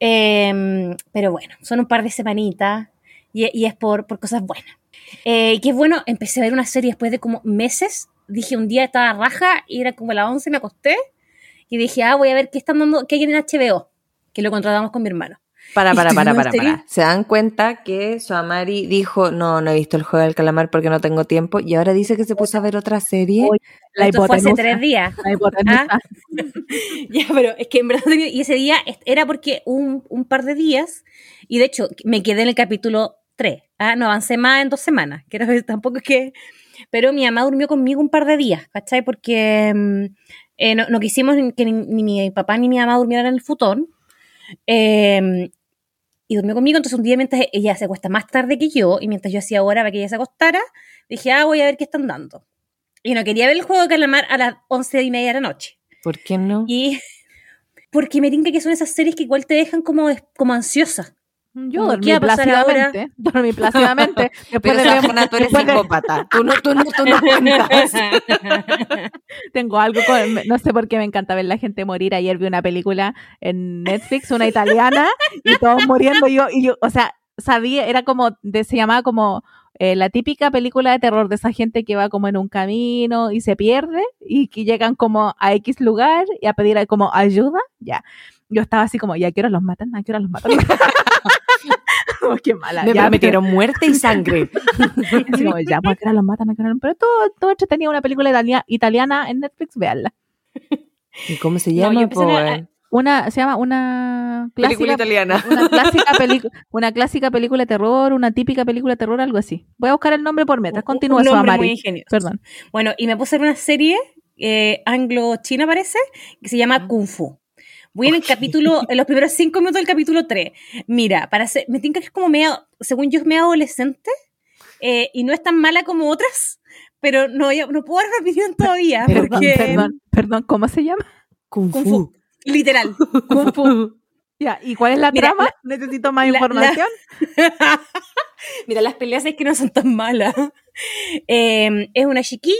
Speaker 3: Eh, pero bueno, son un par de semanitas y, y es por, por cosas buenas. Eh, y que es bueno, empecé a ver una serie después de como meses. Dije un día estaba raja y era como las 11 me acosté y dije, ah, voy a ver qué están dando, qué hay en HBO, que lo contratamos con mi hermano.
Speaker 1: Para, para, para,
Speaker 3: en
Speaker 1: para, para. Se dan cuenta que Suamari dijo, no, no he visto el juego del calamar porque no tengo tiempo. Y ahora dice que se puso a ver otra serie.
Speaker 2: Oye, La
Speaker 3: Esto fue hace tres días.
Speaker 2: La hipotenusa.
Speaker 3: Ah. Ya, pero es que en verdad, y ese día era porque un, un par de días, y de hecho me quedé en el capítulo 3, ¿ah? no avancé más en dos semanas, que era- tampoco es que... Pero mi mamá durmió conmigo un par de días, ¿cachai? Porque mm, eh, no, no quisimos que ni, ni mi papá ni mi mamá durmieran en el futón. Eh, y durmió conmigo, entonces un día mientras ella se acuesta más tarde que yo, y mientras yo hacía hora para que ella se acostara, dije, ah, voy a ver qué están dando. Y no quería ver el juego de calamar a las once y media de la noche.
Speaker 1: ¿Por qué no?
Speaker 3: Y porque me tinca que son esas series que igual te dejan como, como ansiosa.
Speaker 2: Yo
Speaker 3: Como,
Speaker 2: dormí
Speaker 3: ¿qué va a pasar
Speaker 2: plácidamente. Dormí plácidamente. Después
Speaker 1: Pero
Speaker 2: de
Speaker 1: Suajana, tú eres
Speaker 2: después de-
Speaker 1: psicópata. Tú no, tú no, tú no cuentas.
Speaker 2: Tengo algo con, no sé por qué me encanta ver la gente morir. Ayer vi una película en Netflix, una italiana, y todos muriendo. Y yo, y yo, o sea, sabía, era como, de, se llamaba como eh, la típica película de terror de esa gente que va como en un camino y se pierde y que llegan como a X lugar y a pedir como ayuda. Ya. Yo estaba así como, ¿ya a qué hora los matan? ¿A qué hora los matan? Oh, qué mala.
Speaker 1: Me
Speaker 2: ya,
Speaker 1: prometieron muerte y sangre.
Speaker 2: Así como, ya, pues que los matan, a pero todo, todo entretenía una película italia- italiana en Netflix, veanla.
Speaker 1: ¿Y cómo se llama?
Speaker 3: a-?
Speaker 2: Una, se llama una
Speaker 1: Película
Speaker 2: clásica,
Speaker 1: italiana.
Speaker 2: una clásica, una clásica película de terror, una típica película de terror, algo así. Voy a buscar el nombre por mientras.
Speaker 3: Un-
Speaker 2: Continúa
Speaker 3: un nombre muy ingenioso.
Speaker 2: Perdón.
Speaker 3: Bueno, y me puse a ver una serie eh, anglo-china, parece, que se llama Kung Fu. Voy en el capítulo, en los primeros cinco minutos del capítulo 3. Mira, para ser, me tinca que es como medio, según yo, es medio adolescente eh, y no es tan mala como otras, pero no, ya- no puedo dar una opinión todavía.
Speaker 2: Perdón,
Speaker 3: porque,
Speaker 2: perdón, perdón, ¿cómo se llama?
Speaker 1: Kung
Speaker 3: Kung
Speaker 1: Fu.
Speaker 3: Fu. Literal.
Speaker 2: Kung Fu. Ya, ¿y cuál es la
Speaker 3: Mira,
Speaker 2: trama?
Speaker 3: la-
Speaker 2: Necesito más
Speaker 3: la- la-
Speaker 2: información.
Speaker 3: Mira, las peleas es que no son tan malas. Eh, es una chiquilla,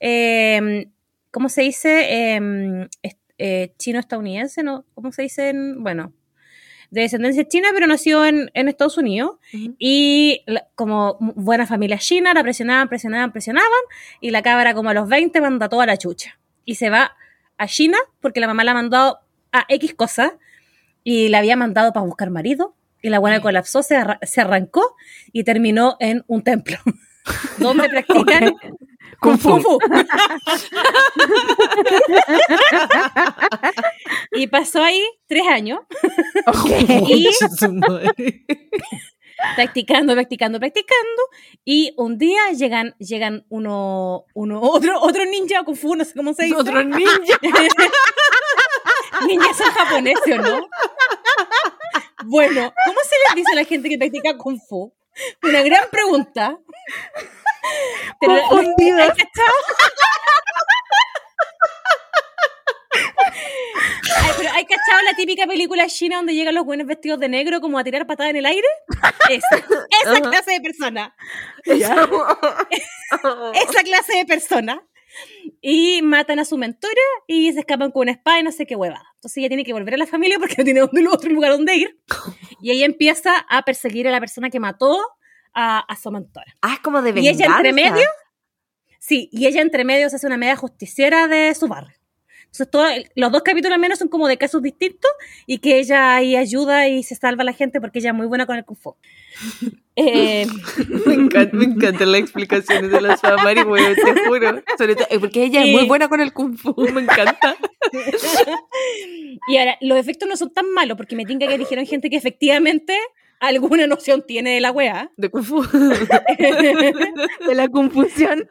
Speaker 3: eh, ¿cómo se dice? Eh, eh, Chino-estadounidense, ¿no? ¿Cómo se dice? en- bueno, de descendencia china, pero nació en, en Estados Unidos. Y la- como buena familia china, la presionaban, presionaban, presionaban. Y la cabra, como a los 20, manda toda la chucha. Y se va a China porque la mamá la ha mandado a X cosas. Y la había mandado para buscar marido. Y la buena colapsó, se, arra- se arrancó y terminó en un templo. donde practican
Speaker 1: Kung Fu.
Speaker 3: Kung Fu. y pasó ahí tres años Y- practicando, practicando, practicando. Y un día llegan, llegan uno, uno, otro, otro ninja Kung Fu, no sé cómo se dice.
Speaker 1: Otro ninja.
Speaker 3: Ninjas son japoneses, ¿o no? Bueno, ¿cómo se les dice a la gente que practica Kung Fu? Una gran pregunta. Pero,
Speaker 2: Confundidos.
Speaker 3: ¿hay cachado? Ay, pero ¿hay cachado la típica película china donde llegan los buenos vestidos de negro como a tirar patadas en el aire? Esa, esa
Speaker 1: Ajá.
Speaker 3: clase de persona. Esa clase de persona. Y matan a su mentora y se escapan con una espada y no sé qué huevada. Entonces ella tiene que volver a la familia porque no tiene otro lugar donde ir. Y ella empieza a perseguir a la persona que mató a, a su mentora.
Speaker 1: Ah, es como de
Speaker 3: ¿Y
Speaker 1: venganza.
Speaker 3: ella entre medio? Sí, y ella entre medio se hace una media justiciera de su barrio. Entonces, todo- los dos capítulos al menos son como de casos distintos y que ella ahí ayuda y se salva a la gente porque ella es muy buena con el kung fu. Eh,
Speaker 1: Me encanta, me encantan las explicaciones de la Samari, güey, te juro. Sobre todo, eh, porque ella
Speaker 3: Sí.
Speaker 1: es muy buena con el kung fu, me encanta.
Speaker 3: y ahora, los efectos no son tan malos porque me tinca que dijeron gente que efectivamente alguna noción tiene de la weá.
Speaker 1: De kung fu.
Speaker 2: De la confusión.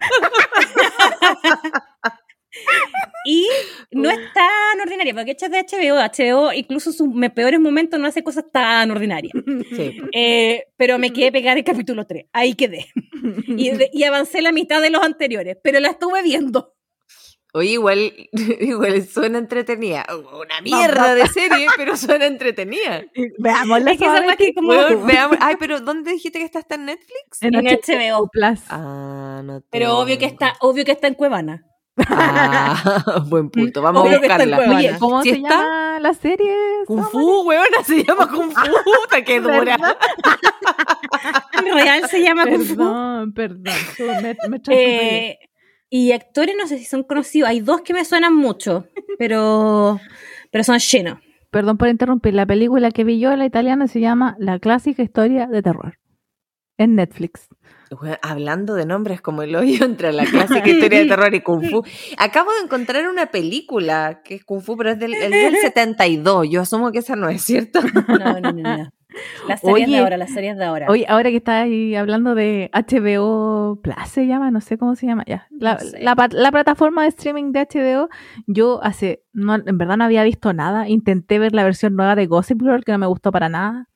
Speaker 3: Y no es tan ordinaria, porque hecha es de HBO. HBO, incluso en sus peores momentos, no hace cosas tan ordinarias.
Speaker 1: Sí.
Speaker 3: Eh, pero me quedé pegada en capítulo 3. Ahí quedé. Y, de- y avancé la mitad de los anteriores, pero la estuve viendo.
Speaker 1: Oye, igual, igual suena entretenida. Una mierda de serie, pero suena entretenida.
Speaker 2: Veamos la
Speaker 3: Es que como-
Speaker 1: veamos- Ay, pero ¿dónde dijiste que está hasta en Netflix?
Speaker 3: En HBO.
Speaker 2: Plus.
Speaker 1: Ah, no
Speaker 3: Pero obvio que está, obvio que está en Cuevana.
Speaker 1: Ah, buen punto. Vamos
Speaker 3: Obvio
Speaker 1: a buscarla.
Speaker 2: Oye, ¿cómo
Speaker 1: ¿Sí
Speaker 2: se
Speaker 1: está?
Speaker 2: llama la serie?
Speaker 1: Kung? Fu, weona, se llama Kung Fu. Puta, qué dura.
Speaker 3: En real se llama Kung Fu.
Speaker 2: Perdón, perdón. Me, me.
Speaker 3: Eh, y actores no sé si son conocidos. Hay dos que me suenan mucho, pero, pero son chinos.
Speaker 2: Perdón por interrumpir. La película que vi yo, la italiana, se llama La clásica historia de terror. En Netflix.
Speaker 1: Hablando de nombres como el hoyo entre la clásica historia de terror y Kung Fu. Acabo de encontrar una película que es Kung Fu, pero es del, es del 72. Yo asumo que esa no es, ¿cierto?
Speaker 3: No, no, no, no. Las series de ahora, las series de ahora.
Speaker 2: Oye, ahora que estás ahí hablando de HBO Plus, se llama, no sé cómo se llama ya. La,
Speaker 3: No sé.
Speaker 2: la pa- la plataforma de streaming de HBO, yo hace, no, en verdad no había visto nada. Intenté ver la versión nueva de Gossip Girl, que no me gustó para nada.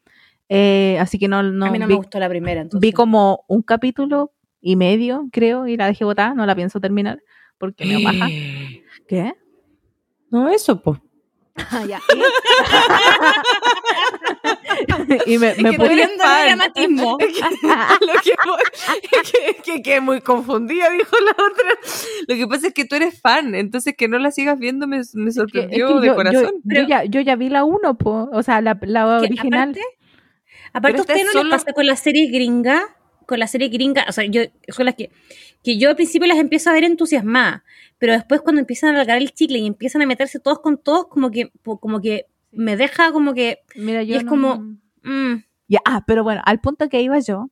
Speaker 2: Eh, así que no, no,
Speaker 3: a mí no
Speaker 2: vi,
Speaker 3: me gustó la primera, entonces.
Speaker 2: vi como un capítulo y medio, creo, y la dejé botada, no la pienso terminar, porque me baja. ¿Qué?
Speaker 1: No, eso, pues.
Speaker 2: Ah, ya. y me, me puse-
Speaker 3: dramatismo.
Speaker 1: Lo que, es que, que, que muy confundida, dijo la otra. Lo que pasa es que tú eres fan, entonces que no la sigas viendo me, me
Speaker 2: que- es que
Speaker 1: sorprendió de
Speaker 2: yo,
Speaker 1: corazón.
Speaker 2: yo-
Speaker 3: Pero-
Speaker 2: yo ya, yo ya vi la 1, o sea, la, la original.
Speaker 3: Aparte, aparte ¿a usted no
Speaker 1: solo-
Speaker 3: pasa con las series gringas? Con las series gringas, o sea, yo, son las que, que yo al principio las empiezo a ver entusiasmadas, pero después cuando empiezan a alargar el chicle y empiezan a meterse todos con todos, como que, como que me deja como que,
Speaker 2: Mira, yo
Speaker 3: es
Speaker 2: no-
Speaker 3: como- mm,
Speaker 2: Ya, ah, pero bueno, al punto que iba yo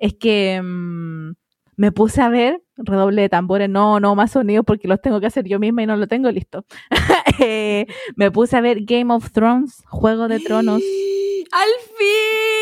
Speaker 2: es que mm, me puse a ver redoble de tambores, no, no más sonidos porque los tengo que hacer yo misma y no lo tengo listo. Eh, me puse a ver Game of Thrones, Juego de Tronos.
Speaker 1: ¡Al fin!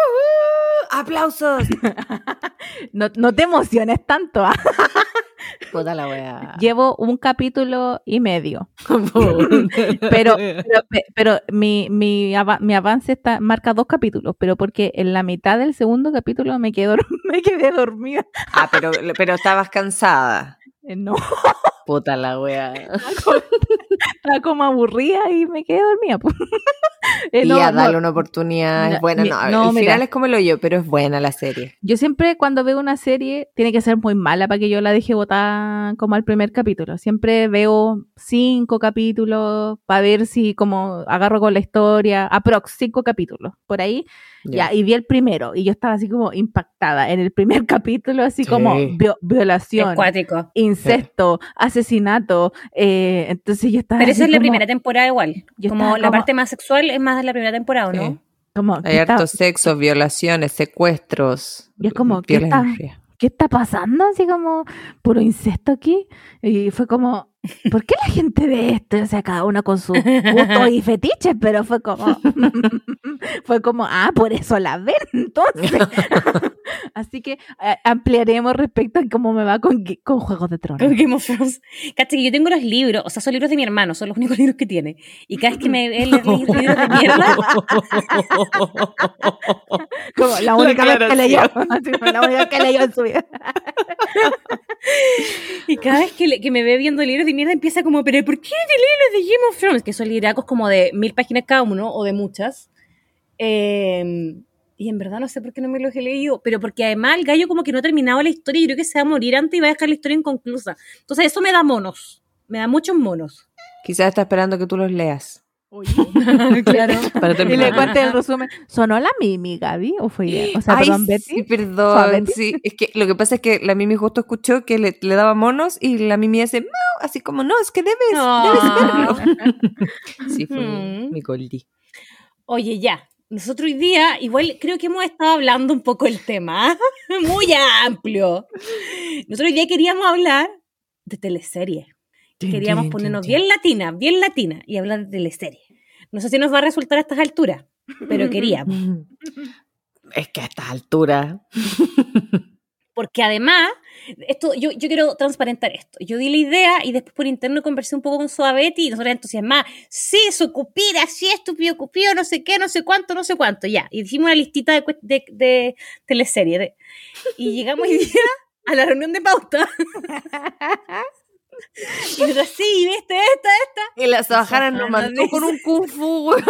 Speaker 1: ¡Woohoo! ¡Aplausos!
Speaker 2: No, no te emociones tanto. ¿ah?
Speaker 1: Puta la wea.
Speaker 2: Llevo un capítulo y medio. Pero, pero, pero mi, mi, mi avance está, marca dos capítulos, pero porque en la mitad del segundo capítulo me quedé, me quedé dormida.
Speaker 1: Ah, pero, pero estabas cansada.
Speaker 2: Eh, No,
Speaker 1: Puta la wea.
Speaker 2: estaba como aburrida y me quedé dormida. Eh,
Speaker 1: Y
Speaker 2: no, no,
Speaker 1: dale una oportunidad.
Speaker 2: No,
Speaker 1: es buena,
Speaker 2: mi-
Speaker 1: no,
Speaker 2: no,
Speaker 1: el
Speaker 2: mira.
Speaker 1: final es como lo yo, pero es buena la serie.
Speaker 2: Yo siempre cuando veo una serie tiene que ser muy mala para que yo la deje botar como al primer capítulo. Siempre veo cinco capítulos para ver si como agarro con la historia. Aprox, cinco capítulos. Por ahí Ya, y vi el primero y yo estaba así como impactada en el primer capítulo, así
Speaker 1: Sí.
Speaker 2: como vio- violación,
Speaker 3: Escuático.
Speaker 2: incesto, asesinato. eh, entonces yo estaba
Speaker 3: Pero esa es la
Speaker 2: como-
Speaker 3: primera temporada igual.
Speaker 2: Yo
Speaker 3: como la
Speaker 2: como-
Speaker 3: parte más sexual es más de la primera temporada, ¿o ¿no?
Speaker 2: Como,
Speaker 1: Hay
Speaker 2: ¿qué, está,
Speaker 1: harto sexo, violaciones, secuestros.
Speaker 2: Y es como, ¿qué está- qué está pasando? Así como puro incesto aquí. Y fue como, ¿por qué la gente ve esto? O sea, cada uno con sus gustos y fetiches, pero fue como, fue como, ah, por eso la ven entonces. Así que eh, ampliaremos respecto a cómo me va con, con Juegos de Tronos.
Speaker 3: Con Game of Thrones. Cacha que yo tengo los libros, o sea, son libros de mi hermano, son los únicos libros que tiene. Y cada vez que me ve leer libros de mierda,
Speaker 2: Como la única vez que leyó. La única que leyó en su vida.
Speaker 3: y cada vez que, me ve viendo libros de mierda empieza como, pero ¿por qué te los de Game of Thrones? Que son libracos como de mil páginas cada uno, o de muchas. Eh, y en verdad no sé por qué no me los he leído, pero porque además el gallo como que no ha terminado la historia y creo que se va a morir antes y va a dejar la historia inconclusa. Entonces eso me da monos, me da muchos monos.
Speaker 1: Quizás está esperando que tú los leas.
Speaker 3: claro.
Speaker 1: Para
Speaker 2: Y le cuente el resumen. ¿Sonó la Mimi, Gaby? ¿O fue ella? O sea,
Speaker 1: Ay,
Speaker 2: perdón, Betty.
Speaker 1: Sí, perdón. Sí, es que lo que pasa es que la Mimi justo escuchó que le, le daba monos y la Mimi hace, no, así como, no, es que debes,
Speaker 3: Ah.
Speaker 1: debes verlo. Sí, fue
Speaker 3: Mm.
Speaker 1: mi Goldie.
Speaker 3: Oye, ya. Nosotros hoy día, igual creo que hemos estado hablando un poco el tema, ¿ah? muy amplio. Nosotros hoy día queríamos hablar de teleseries. Queríamos ponernos bien latina, bien latina y hablar de teleseries. No sé si nos va a resultar a estas alturas, pero queríamos.
Speaker 1: Es que a estas alturas.
Speaker 3: Porque además, esto, yo, yo quiero transparentar esto. Yo di la idea y después por interno conversé un poco con Suavetti y nosotros entusiasmadas. Sí, su cupira, sí, estúpido cupido, no sé qué, no sé cuánto, no sé cuánto, ya. Y hicimos una listita de, de, de teleserie. de- y llegamos hoy día a la reunión de pauta. y nosotros, sí, viste, esta, esta.
Speaker 1: Y la Sabajara nos mandó con un kung fu.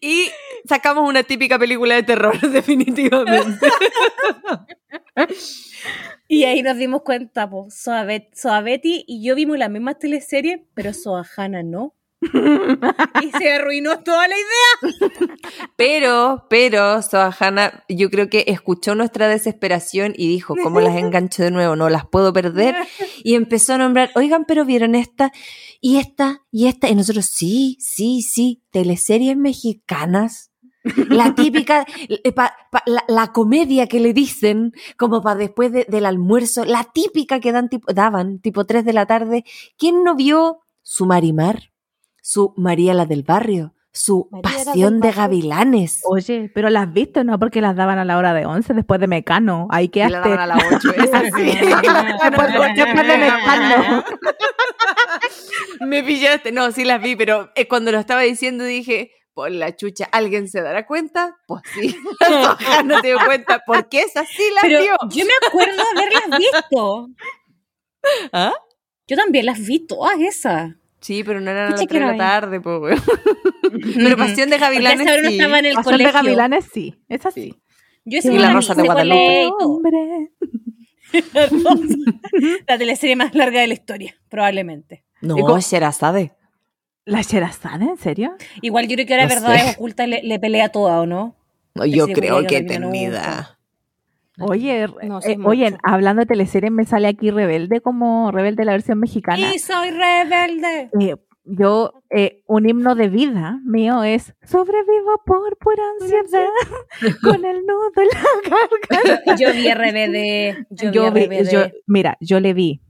Speaker 1: Y sacamos una típica película de terror, definitivamente.
Speaker 3: Y ahí nos dimos cuenta, pues, Soabet- Soabetti y yo vimos las mismas teleseries, pero Soajana no. Y se arruinó toda la idea.
Speaker 1: Pero, pero, Sohana, yo creo que escuchó nuestra desesperación y dijo, ¿cómo las engancho de nuevo? No las puedo perder. Y empezó a nombrar, oigan, pero vieron esta, y esta, y esta. Y nosotros, sí, sí, sí, teleseries mexicanas. La típica, eh, la, comedia que le dicen, como para después de- del almuerzo, la típica que dan daban, tipo 3 de la tarde. ¿Quién no vio su Marimar? Su María la del barrio, su
Speaker 3: María
Speaker 1: Pasión de gavilanes.
Speaker 2: Oye, pero las has visto, ¿no? Porque las daban a la hora de 11 después de Mecano. Ahí
Speaker 1: Y la
Speaker 2: quedaste.
Speaker 1: daban a las 8.
Speaker 2: Después- después de Mecano.
Speaker 1: Me pillaste. No, sí las vi, pero eh, cuando lo estaba diciendo dije, por la chucha, ¿alguien se dará cuenta? Pues sí. No te dio cuenta, porque esa sí la
Speaker 3: Pero
Speaker 1: vio.
Speaker 3: yo me acuerdo de haberlas visto.
Speaker 1: ¿Ah?
Speaker 3: Yo también las vi todas esas.
Speaker 1: Sí, pero no eran a
Speaker 3: Pucha,
Speaker 1: las
Speaker 3: que
Speaker 1: 3 de la tarde, pues, weón. Pero Pasión de Gavilanes
Speaker 3: no
Speaker 1: sí.
Speaker 3: estaba en el
Speaker 2: Pasión de. Gavilanes, sí. Es así.
Speaker 3: Yo esa
Speaker 1: Y La Rosa de Guadalupe.
Speaker 3: es.
Speaker 2: Hombre.
Speaker 3: La teleserie más larga de la historia, probablemente.
Speaker 1: No, Sherazade.
Speaker 2: ¿La Sherazade, en serio?
Speaker 3: Igual yo creo que ahora
Speaker 1: No
Speaker 3: Verdades
Speaker 1: sé.
Speaker 3: Ocultas le, le pelea toda, ¿o no?
Speaker 1: No, yo creo que eternidad.
Speaker 2: Oye,
Speaker 3: No
Speaker 2: eh, oye, hablando de teleseries, me sale aquí Rebelde como Rebelde la versión mexicana.
Speaker 3: Y soy rebelde.
Speaker 2: Eh, yo, eh, un himno de vida mío es sobrevivo por pura ansiedad con el nudo en la garganta.
Speaker 3: Yo vi RBD. Yo,
Speaker 2: Yo
Speaker 3: vi RBD.
Speaker 2: yo- mira, yo le vi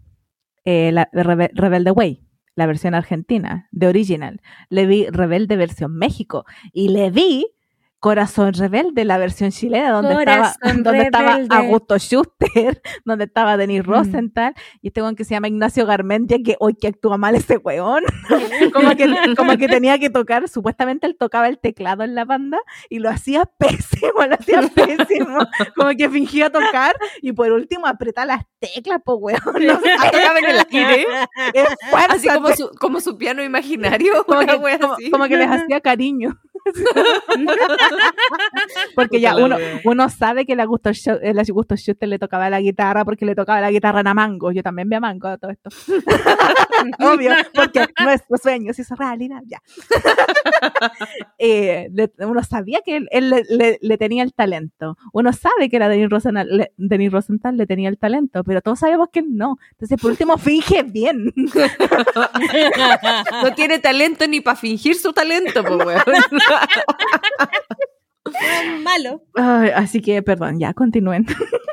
Speaker 2: la Rebe- Rebelde Way, la versión argentina, de original. Le vi Rebelde versión México. Y le vi Corazón Rebelde, la versión chilena, donde estaba, donde estaba. Augusto Schuster, donde estaba Denis
Speaker 3: Mm.
Speaker 2: Rosenthal, y este weón que se llama Ignacio Garmendia, que hoy que actúa mal ese weón. como, que, como que tenía que tocar, supuestamente él tocaba el teclado en la banda y lo hacía pésimo, lo hacía pésimo. Como que fingía tocar y por último aprieta las teclas, pues weón. No
Speaker 1: en el aire. Así como su, como su piano imaginario.
Speaker 2: Como que, como-
Speaker 1: así.
Speaker 2: como que les hacía cariño. porque ya
Speaker 1: la
Speaker 2: uno, sabe que el Augusto, Schu- el Augusto Schuster le tocaba la guitarra porque le tocaba la guitarra a Mango. Yo también vi a Mango a todo esto. Obvio, porque nuestro sueño se hizo realidad ya. Eh, le- uno sabía que él, él le, le- le tenía el talento. Uno sabe que era Denis Rosenthal, le, Denis Rosenthal le tenía el talento, pero todos sabemos que él no. Entonces, por último, finge bien.
Speaker 1: No tiene talento ni para fingir su talento, pues, weón.
Speaker 3: malo.
Speaker 2: Ay, así que, perdón, ya continúen.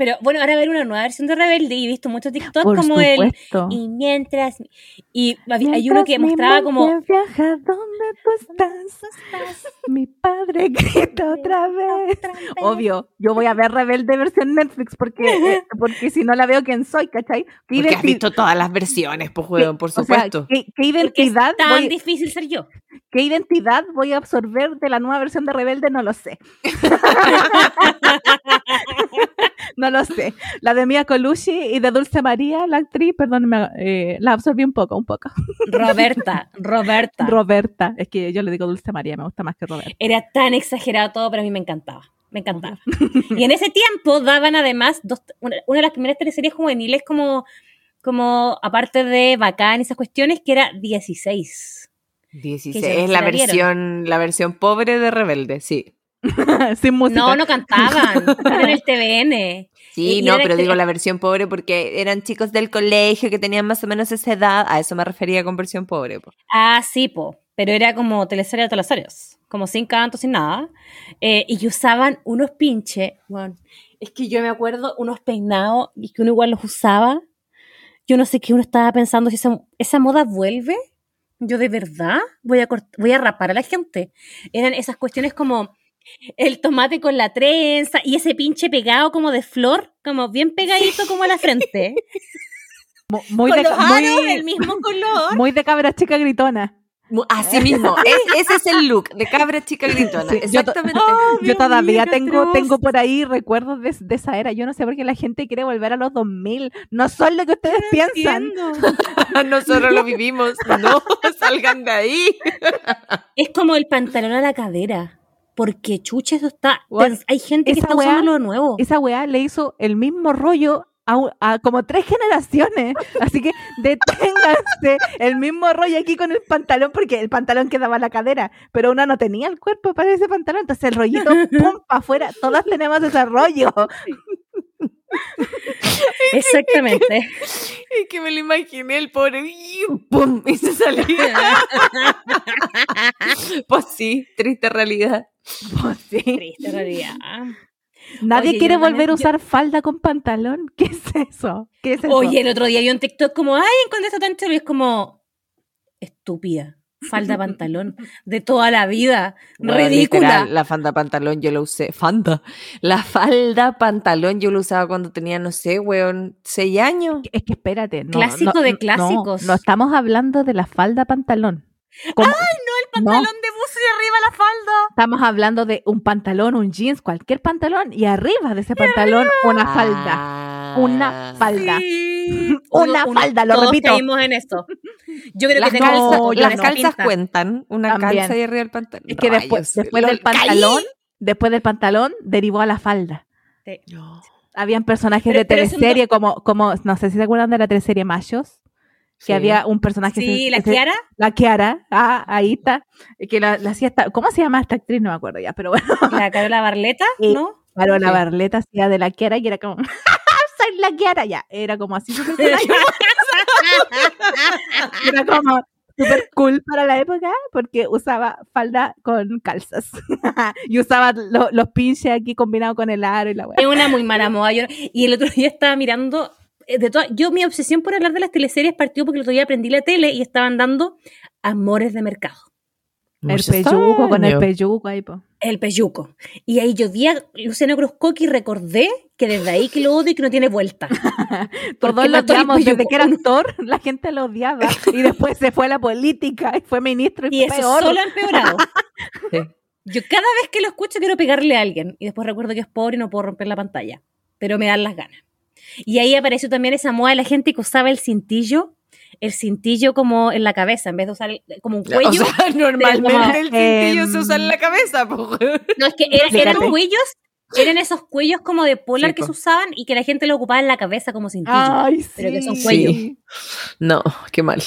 Speaker 3: Pero bueno, ahora ver una nueva versión de Rebelde y he visto muchos TikTok
Speaker 2: Por
Speaker 3: como el.
Speaker 2: supuesto.
Speaker 3: Y mientras. Y hay uno que mostraba como.
Speaker 2: viaja donde tú estás, mi padre grita otra vez. Obvio, yo voy a ver Rebelde versión Netflix porque, eh, porque si no la veo, ¿quién soy? ¿Cachai? ¿Qué,
Speaker 1: Porque has visto todas las versiones, pues, weón, por
Speaker 2: o sea,
Speaker 1: supuesto.
Speaker 2: ¿qué, qué
Speaker 3: Porque es
Speaker 2: identidad
Speaker 3: tan
Speaker 2: voy,
Speaker 3: difícil ser yo.
Speaker 2: ¿Qué identidad voy a absorber de la nueva versión de Rebelde? No lo sé. no lo sé. La de Mia Colucci y de Dulce María, la actriz, perdón, me- eh, la absorbí un poco, un poco.
Speaker 3: Roberta, Roberta.
Speaker 2: Roberta. Es que yo le digo Dulce María, me gusta más que Roberta.
Speaker 3: Era tan exagerado todo, pero a mí me encantaba. Me encantaba. Y en ese tiempo daban además dos, una, una de las primeras teleseries juveniles como, como aparte de Bacán y esas cuestiones, que era 16.
Speaker 1: 16.
Speaker 3: que ya
Speaker 1: Es la versión, la versión pobre de Rebelde, sí.
Speaker 2: Sin música.
Speaker 3: No, no cantaban. En el TVN.
Speaker 1: Sí,
Speaker 3: Y
Speaker 1: no, pero
Speaker 3: que-
Speaker 1: digo la versión pobre porque eran chicos del colegio que tenían más o menos esa edad. A eso me refería con versión pobre. po.
Speaker 3: Ah, sí, po. Pero era como teleserie de áreas. Como sin canto, sin nada. Eh, y usaban unos pinches. Bueno, es que yo me acuerdo unos peinados y que uno igual los usaba. Yo no sé qué uno estaba pensando si esa, esa moda vuelve. Yo de verdad voy a, voy a rapar a la gente. Eran esas cuestiones como el tomate con la trenza y ese pinche pegado como de flor, como bien pegadito como a la frente.
Speaker 2: Mu- Muy,
Speaker 3: con
Speaker 2: de,
Speaker 3: los aros
Speaker 2: muy,
Speaker 3: del mismo color.
Speaker 2: muy de cabra chica gritona.
Speaker 1: Así mismo, es- ese es el look de cabra chica gritona.
Speaker 2: Sí, yo to-
Speaker 1: Exactamente.
Speaker 2: Yo
Speaker 3: Dios
Speaker 2: todavía
Speaker 3: mío,
Speaker 2: tengo,
Speaker 3: atroz.
Speaker 2: tengo por ahí recuerdos de, de esa era. Yo no sé por qué la gente quiere volver a los 2000. No son lo que ustedes piensan.
Speaker 1: Nosotros lo vivimos. No, salgan de ahí.
Speaker 3: Es como el pantalón a la cadera. Porque chucha, eso está.
Speaker 2: Bueno,
Speaker 3: hay gente que está
Speaker 2: weá-
Speaker 3: usando lo nuevo.
Speaker 2: Esa weá le hizo el mismo rollo a, como tres generaciones. Así que deténganse el mismo rollo aquí con el pantalón, porque el pantalón quedaba a la cadera, pero uno no tenía el cuerpo para ese pantalón. Entonces el rollito, pum, para afuera. Todas tenemos ese rollo.
Speaker 3: Exactamente.
Speaker 1: Y que me lo imaginé el pobre. Y ¡pum! Y se salía. pues sí, triste realidad.
Speaker 2: Pues sí.
Speaker 3: Triste realidad.
Speaker 2: Nadie
Speaker 3: Oye,
Speaker 2: quiere
Speaker 3: también-
Speaker 2: volver a
Speaker 3: yo-
Speaker 2: usar falda con pantalón. ¿Qué es eso? ¿Qué es eso?
Speaker 3: Oye, el otro día vi un TikTok como, ay, encontré esto tan chévere. Y es como, estúpida. Falda pantalón. De toda la vida.
Speaker 1: Bueno,
Speaker 3: Ridícula.
Speaker 1: literal, la falda pantalón yo lo usé. Fanda. La falda pantalón yo lo usaba cuando tenía, no sé, weón, seis años.
Speaker 2: Es que espérate. No,
Speaker 3: Clásico
Speaker 2: no,
Speaker 3: de
Speaker 2: no,
Speaker 3: clásicos.
Speaker 2: No, estamos hablando de la falda pantalón. Como-
Speaker 3: El pantalón de buzo y arriba la falda.
Speaker 2: Estamos hablando de un pantalón, un jeans, cualquier pantalón y arriba de ese pantalón una falda.
Speaker 1: Ah.
Speaker 2: Una falda.
Speaker 3: Sí.
Speaker 2: Una
Speaker 3: Uno-
Speaker 2: falda, lo
Speaker 3: todos
Speaker 2: repito.
Speaker 3: caímos en eso. Yo creo
Speaker 1: Las,
Speaker 3: que tengo
Speaker 2: yo
Speaker 1: las
Speaker 2: no.
Speaker 1: calzas cuentan. Una
Speaker 2: También.
Speaker 1: calza y arriba del pantalón.
Speaker 2: Es que después, después del
Speaker 1: caí.
Speaker 2: pantalón, después del pantalón derivó a la falda.
Speaker 1: No.
Speaker 2: Habían personajes
Speaker 3: Pero-
Speaker 2: de teleserie como, como, no sé si se acuerdan de la teleserie Machos, que
Speaker 1: Sí.
Speaker 2: había un personaje
Speaker 3: Sí, la Kiara.
Speaker 2: La Kiara, ah, ahí está. Que la, la hacía esta, ¿Cómo se llama esta actriz? No me acuerdo ya, pero bueno.
Speaker 3: La Carola Barleta. ¿no?
Speaker 2: Claro, la
Speaker 1: Sí.
Speaker 2: Barleta hacía de la Kiara y era como, soy la Kiara, ya. Era como así su personaje. Era como, súper cool para la época porque usaba falda con calzas y usaba lo- los pinches aquí combinados con el aro y la weá.
Speaker 3: Es una muy mala moda. Yo- y el otro día estaba mirando. eh, De toda- yo, mi obsesión por hablar de las teleseries partió porque el otro día aprendí la tele y estaban dando Amores de Mercado.
Speaker 2: El peyuco con el peyuco ahí, po.
Speaker 3: El peyuco. Y ahí yo vi a Luciano Cruzcoqui y recordé que desde ahí que lo odio y que no tiene vuelta.
Speaker 2: Todos lo odiamos, desde que era actor, la gente lo odiaba. Y después se fue a la política y fue ministro y,
Speaker 3: Y eso
Speaker 2: peor.
Speaker 3: solo ha empeorado.
Speaker 1: Sí.
Speaker 3: Yo cada vez que lo escucho quiero pegarle a alguien y después recuerdo que es pobre y no puedo romper la pantalla, pero me dan las ganas. Y ahí apareció también esa moda de la gente que usaba el cintillo, el cintillo como en la cabeza, en vez de usar el- como un cuello.
Speaker 1: O sea, normalmente el cintillo
Speaker 2: Em,
Speaker 1: se usa en la cabeza, po.
Speaker 3: no, es que era- eran
Speaker 2: Explícate.
Speaker 3: cuellos, eran esos cuellos como de polar
Speaker 1: Sí,
Speaker 3: que se usaban y que la gente lo ocupaba en la cabeza como cintillo.
Speaker 2: Ay, sí.
Speaker 3: Pero que son
Speaker 1: cuellos. No, qué mal.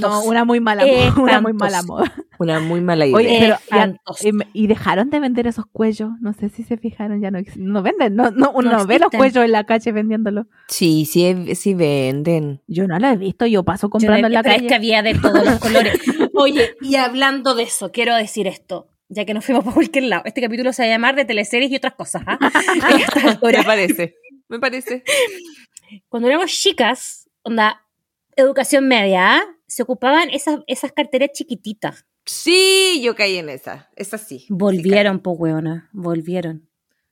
Speaker 2: No, una muy mala moda. Una muy mala moda.
Speaker 1: Una muy mala idea.
Speaker 2: Oye, pero
Speaker 3: Espantoso.
Speaker 2: y, dejaron de vender esos cuellos. No sé si se fijaron, ya no, no venden. No, no, uno
Speaker 3: No
Speaker 2: ve los cuellos en la calle vendiéndolos.
Speaker 1: Sí, sí, sí venden.
Speaker 2: Yo no lo he visto, yo paso
Speaker 3: Yo
Speaker 2: comprando
Speaker 3: no-
Speaker 2: en la
Speaker 3: pero
Speaker 2: calle.
Speaker 3: es que había de todos los colores. Oye, y hablando de eso, quiero decir esto, ya que nos fuimos por cualquier lado. Este capítulo se va a llamar de teleseries y otras cosas. ¿ah? Altura.
Speaker 1: Me parece. Me parece.
Speaker 3: Cuando éramos chicas, onda, educación media, ¿ah? se ocupaban esas, esas carteras chiquititas.
Speaker 1: Sí, yo caí en esa. Esa sí. Sí
Speaker 3: Volvieron, po, weona, volvieron.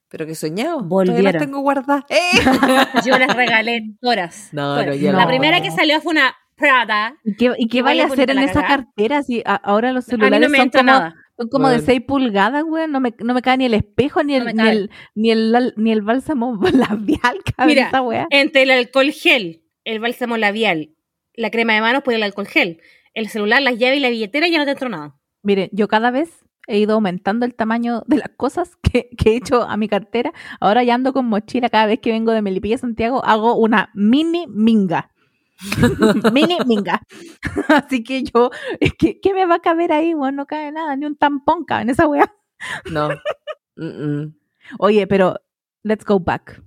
Speaker 1: Pero que soñado. Todavía
Speaker 3: Volvieron.
Speaker 1: las tengo guardadas. ¡Eh!
Speaker 3: Yo las regalé todas.
Speaker 1: No,
Speaker 3: todas.
Speaker 1: no, yo
Speaker 3: La
Speaker 2: no.
Speaker 3: primera que salió fue una Prada.
Speaker 2: ¿Y qué, y qué
Speaker 3: Igual
Speaker 2: vaya a
Speaker 3: es
Speaker 2: hacer en esa cartera si a- ahora los
Speaker 3: A mí
Speaker 2: celulares
Speaker 3: no me
Speaker 2: son
Speaker 3: entra
Speaker 2: como,
Speaker 3: nada.
Speaker 2: Son como de
Speaker 1: Bueno.
Speaker 2: 6 pulgadas, güey? No me, no me cae ni el espejo, ni el, ni el, ni el, ni el bálsamo labial cabe en
Speaker 3: Mira,
Speaker 2: wea.
Speaker 3: Entre el alcohol gel, el bálsamo labial, la crema de manos, pues el alcohol gel, el celular, las llaves y la billetera, ya no te entró nada.
Speaker 2: Mire, yo cada vez he ido aumentando el tamaño de las cosas que, que he hecho a mi cartera. Ahora ya ando con mochila. Cada vez que vengo de Melipilla, Santiago, hago una mini minga. mini minga. Así que yo, ¿qué me va a caber ahí? Bueno, no cabe nada, ni un tampón cabe en esa wea.
Speaker 1: No.
Speaker 2: Oye, pero let's go back.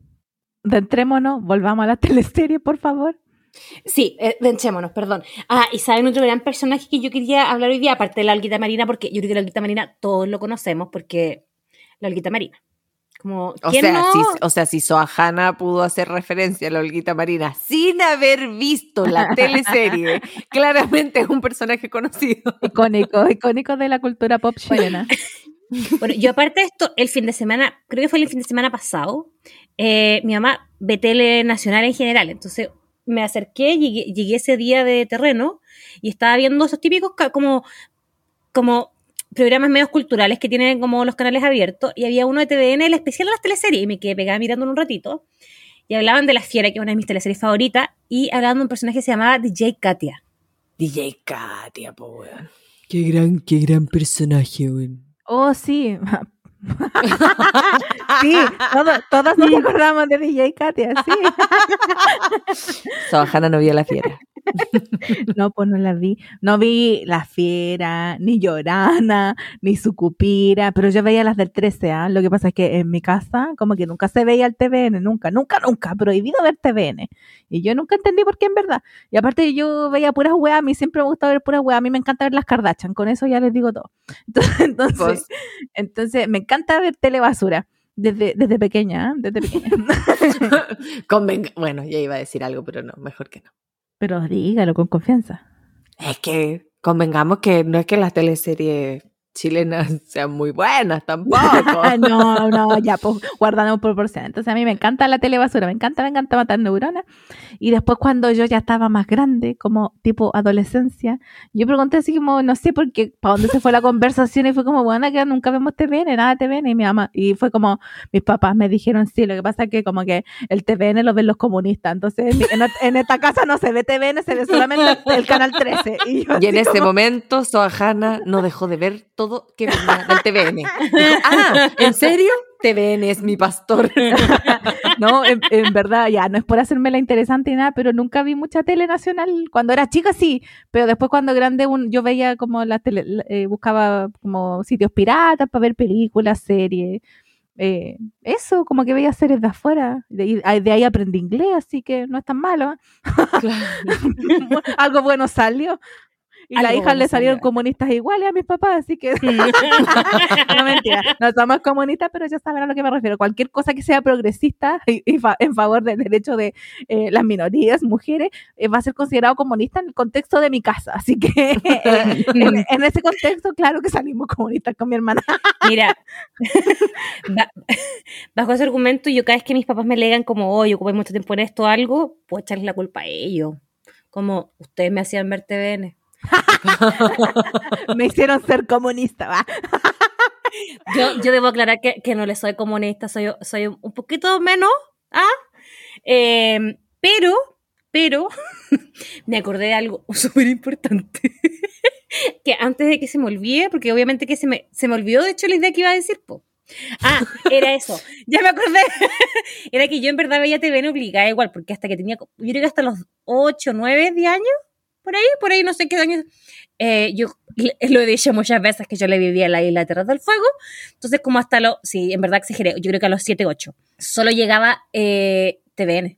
Speaker 2: Dentrémonos, volvamos a la teleserie, por favor.
Speaker 3: Sí, eh, perdón. Ah, y saben otro gran personaje que yo quería hablar hoy día, aparte de la Olguita Marina, porque yo creo que la Olguita Marina todos lo conocemos, porque la Olguita Marina. Como,
Speaker 1: O
Speaker 3: ¿quién
Speaker 1: sea,
Speaker 3: no?
Speaker 1: si, o sea, si Soahana pudo hacer referencia a la Olguita Marina sin haber visto la teleserie, claramente es un personaje conocido.
Speaker 2: Icónico, icónico de la cultura pop chilena.
Speaker 3: Bueno, yo aparte de esto, el fin de semana, creo que fue el fin de semana pasado, eh, mi mamá ve tele nacional en general, entonces me acerqué, llegué, llegué ese día de terreno y estaba viendo esos típicos como, como programas medios culturales que tienen como los canales abiertos y había uno de TVN, el especial de las teleseries, y me quedé pegada mirándolo un ratito y hablaban de La Fiera, que es una de mis teleseries favoritas, y hablaban de un personaje que se llamaba DJ Katia.
Speaker 1: DJ Katia, po, weón. Qué gran, qué gran personaje, weón.
Speaker 2: Oh, sí. sí, todo- todas nos acordamos de DJ Katia, sí.
Speaker 1: Soahana no vio la fiera.
Speaker 2: No, pues no la vi. No vi La Fiera, ni Llorana, ni Sucupira, pero yo veía las del 13, ¿ah? Lo que pasa es que en mi casa, como que nunca se veía el TVN, nunca, nunca, nunca, prohibido ver TVN. Y yo nunca entendí por qué en verdad. Y aparte yo veía puras weas, a mí siempre me gusta ver puras weas, a mí me encanta ver las Kardashian, con eso ya les digo todo. Entonces, entonces,
Speaker 1: Pues,
Speaker 2: entonces me encanta ver telebasura. Desde, desde pequeña, ¿ah? desde pequeña.
Speaker 1: convenga- bueno, ya iba a decir algo, pero no, mejor que no.
Speaker 2: Pero dígalo con confianza.
Speaker 1: Es que convengamos que no es que las teleseries chilenas sean muy buenas tampoco.
Speaker 2: no, no, ya, pues guardando proporciones. Entonces a mí me encanta la telebasura, me encanta, me encanta matar neuronas. Y después cuando yo ya estaba más grande, como tipo adolescencia, yo pregunté así como, no sé por qué, para dónde se fue la conversación y fue como, bueno, que nunca vemos TVN, nada TVN. Y mi mamá, y fue como, mis papás me dijeron, sí, lo que pasa es que como que el TVN lo ven los comunistas. Entonces en, en- esta casa no se ve TVN, se ve solamente el canal 13. Y, yo
Speaker 1: Y en
Speaker 2: así
Speaker 1: ese
Speaker 2: como-
Speaker 1: momento, Soahana no dejó de ver todo que venía del TVN. Dijo, ah, ¿en serio? TVN es mi pastor.
Speaker 2: No, en, en verdad, ya, no es por hacerme la interesante ni nada, pero nunca vi mucha tele nacional. Cuando era chica sí, pero después cuando grande un- yo veía como la tele, eh, buscaba como sitios piratas para ver películas, series. eh, eso, como que veía series de afuera. De, ahí- de ahí aprendí inglés, así que no es tan malo. ¿eh? Algo bueno salió. Y las
Speaker 3: Algo
Speaker 2: hijas le salieron comunistas iguales a mis papás, así que no mentira, no somos comunistas, pero ya saben a lo que me refiero. Cualquier cosa que sea progresista y, y fa- en favor del derecho de eh, las minorías, mujeres, eh, va a ser considerado comunista en el contexto de mi casa. Así que eh, en, en ese contexto, claro que salimos comunistas con mi hermana.
Speaker 3: Mira, ba- bajo ese argumento, yo cada vez que mis papás me legan como, oye, ocupé mucho tiempo en esto o algo, puedo echarles la culpa a ellos. Como, ustedes me hacían ver TVN.
Speaker 2: me hicieron ser comunista, va.
Speaker 3: Yo, yo debo aclarar que, que no le soy comunista, soy, soy un poquito menos, ¿ah? Eh, pero, pero, me acordé de algo súper importante. que antes de que se me olvide, porque obviamente que se me, se me olvidó, de hecho, la idea que iba a decir, po. Ah, era eso. Ya me acordé. era que yo en verdad veía TVN obligada igual, porque hasta que tenía, yo creo que hasta los 8, 9, 10 años, por ahí, por ahí, no sé qué años. eh, yo lo he dicho muchas veces que yo le vivía en la isla de Tierra del Fuego. Entonces, como hasta los, sí, en verdad exageré, yo creo que a los 7, 8. Solo llegaba eh, TVN.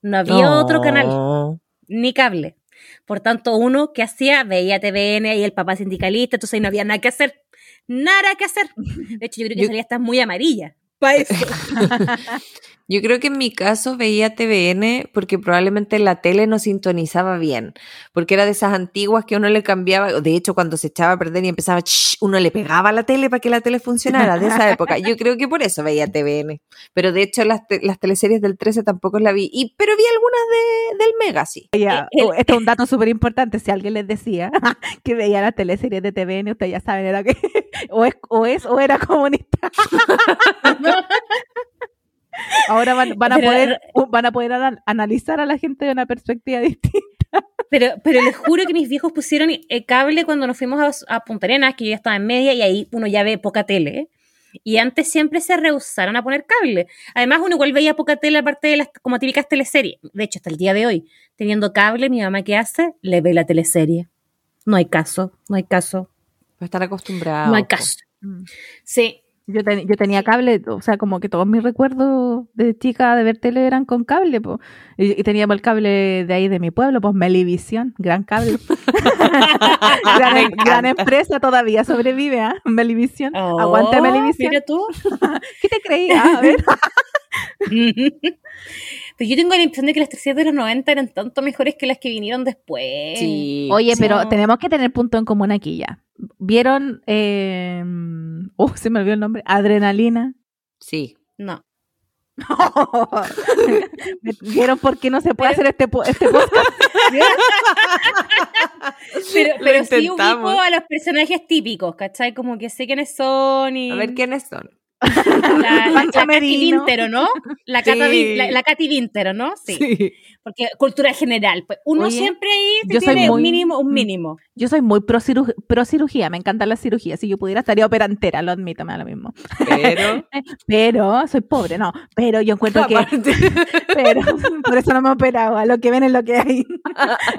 Speaker 3: No había otro canal ni cable. Por tanto, uno que hacía veía TVN y el papá sindicalista, entonces ahí no había nada que hacer. Nada que hacer. De hecho, yo creo que
Speaker 1: Yo-
Speaker 3: salía hasta muy amarilla. Para eso.
Speaker 1: Yo creo que en mi caso veía TVN porque probablemente la tele no sintonizaba bien, porque era de esas antiguas que uno le cambiaba, de hecho cuando se echaba a perder y empezaba, "Shh", uno le pegaba a la tele para que la tele funcionara, de esa época. Yo creo que por eso veía TVN, pero de hecho las, te- las teleseries del 13 tampoco las vi, y, pero vi algunas de, del Mega, sí.
Speaker 3: El-
Speaker 2: oh, este es un dato súper importante. Si alguien les decía que veía las teleseries de TVN, ustedes ya saben, era que o es o, es, o era comunista. Ahora van, van a
Speaker 3: Pero-
Speaker 2: poder van a poder ana- analizar a la gente de una perspectiva distinta.
Speaker 3: Pero, pero les juro que mis viejos pusieron el cable cuando nos fuimos a, a Punta Arenas, que yo ya estaba en media y ahí uno ya ve poca tele. Y antes siempre se rehusaron a poner cable. Además, uno igual veía poca tele aparte de las como típicas teleseries. De hecho, hasta el día de hoy, teniendo cable, mi mamá, ¿qué hace? Le ve la teleserie. No hay caso, no hay caso,
Speaker 1: Pues están acostumbrados.
Speaker 3: no hay caso. Sí,
Speaker 2: Yo, ten- yo tenía cable, o sea, como que todos mis recuerdos de chica de ver tele eran con cable, po. Y, y teníamos el cable de ahí de mi pueblo, pues Melivisión, gran cable. gran, em- empresa todavía sobrevive, ¿ah? Melivisión.
Speaker 3: Oh,
Speaker 2: Aguanta Melivisión.
Speaker 3: Mira tú.
Speaker 2: ¿Qué te creías? A ver.
Speaker 3: Pero yo tengo la impresión de que las teleseries de los 90 eran tanto mejores que las que vinieron después.
Speaker 1: Sí.
Speaker 2: Oye,
Speaker 3: Sí.
Speaker 2: pero tenemos que tener punto en común aquí ya. ¿Vieron? Eh, oh, se me olvidó el nombre. Adrenalina.
Speaker 1: Sí.
Speaker 3: No.
Speaker 2: ¿Vieron por qué no se puede
Speaker 3: Pero-
Speaker 2: hacer este, po- este podcast?
Speaker 3: Pero,
Speaker 1: Lo
Speaker 3: pero sí ubico a los personajes típicos, ¿cachai? Como que sé quiénes son y...
Speaker 1: A ver quiénes son.
Speaker 3: La, la,
Speaker 2: Pancha
Speaker 3: Katy. Vintero, ¿no? La, Cata
Speaker 1: Sí.
Speaker 3: La, la Katy Vintero, ¿no? Sí. Porque cultura general. Pues uno
Speaker 2: Oye,
Speaker 3: siempre ahí
Speaker 2: yo soy
Speaker 3: tiene
Speaker 2: muy-
Speaker 3: un mínimo, un
Speaker 2: Mm.
Speaker 3: mínimo.
Speaker 2: Yo soy muy pro, ciru- pro cirugía, me encantan las cirugías. Si yo pudiera estaría operantera, lo admito, me da lo mismo.
Speaker 1: Pero.
Speaker 2: Pero soy pobre, no. Pero yo encuentro que, pero por eso no me he operado, a lo que ven es lo que hay.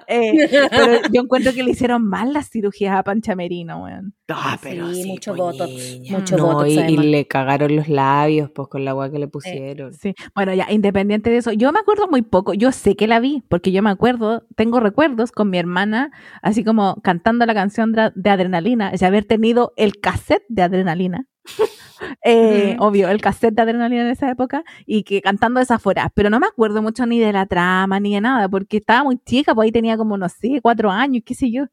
Speaker 2: Eh, pero yo encuentro que le hicieron mal las cirugías a Pancha Merino, weón.
Speaker 1: Ah, pero
Speaker 3: Sí,
Speaker 1: sí,
Speaker 3: mucho
Speaker 1: pues,
Speaker 3: botox,
Speaker 1: niña.
Speaker 3: mucho
Speaker 1: No,
Speaker 3: botox,
Speaker 1: y, y le cagaron los labios, pues con la agua que le pusieron.
Speaker 2: Sí, bueno, ya, independiente de eso, yo me acuerdo muy poco, yo sé que la vi, porque yo me acuerdo, tengo recuerdos con mi hermana, así como cantando la canción de, de Adrenalina, de haber tenido el cassette de Adrenalina. Eh. Obvio, el cassette de Adrenalina en esa época, y que cantando esa fuera, pero no me acuerdo mucho ni de la trama, ni de nada, porque estaba muy chica, pues ahí tenía como, no sé, cuatro años, qué sé yo.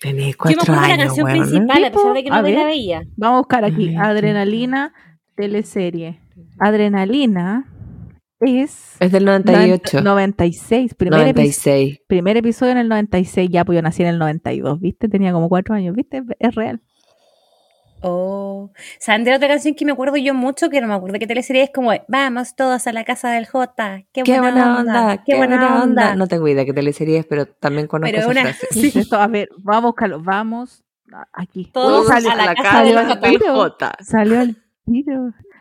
Speaker 1: Tenés
Speaker 3: Yo me
Speaker 1: cuatro
Speaker 3: acuerdo de la
Speaker 1: años,
Speaker 3: canción
Speaker 1: weón, ¿no?
Speaker 3: principal, a pesar de que
Speaker 2: a
Speaker 3: no
Speaker 2: ver.
Speaker 3: la veía.
Speaker 2: Vamos a buscar aquí, Adrenalina, teleserie. Adrenalina es...
Speaker 1: Es del 98.
Speaker 2: 96, primer, episodio
Speaker 1: 96.
Speaker 2: primer episodio en el 96, ya pues yo nací en el 92, ¿viste? Tenía como cuatro años, ¿viste? Es real.
Speaker 3: Oh. ¿Saben de otra canción que me acuerdo yo mucho? Que no me acuerdo qué teleserie es como Vamos todos a la casa del J. Qué,
Speaker 1: Qué buena onda,
Speaker 3: Qué buena onda.
Speaker 1: No tengo idea qué teleserie es, pero también conozco
Speaker 3: Pero una-
Speaker 1: frase.
Speaker 2: ¿Qué es esto? A ver, vamos a buscarlo, vamos aquí.
Speaker 3: Todos
Speaker 2: Uy,
Speaker 3: a
Speaker 2: salió,
Speaker 3: la casa del J.
Speaker 2: Salió el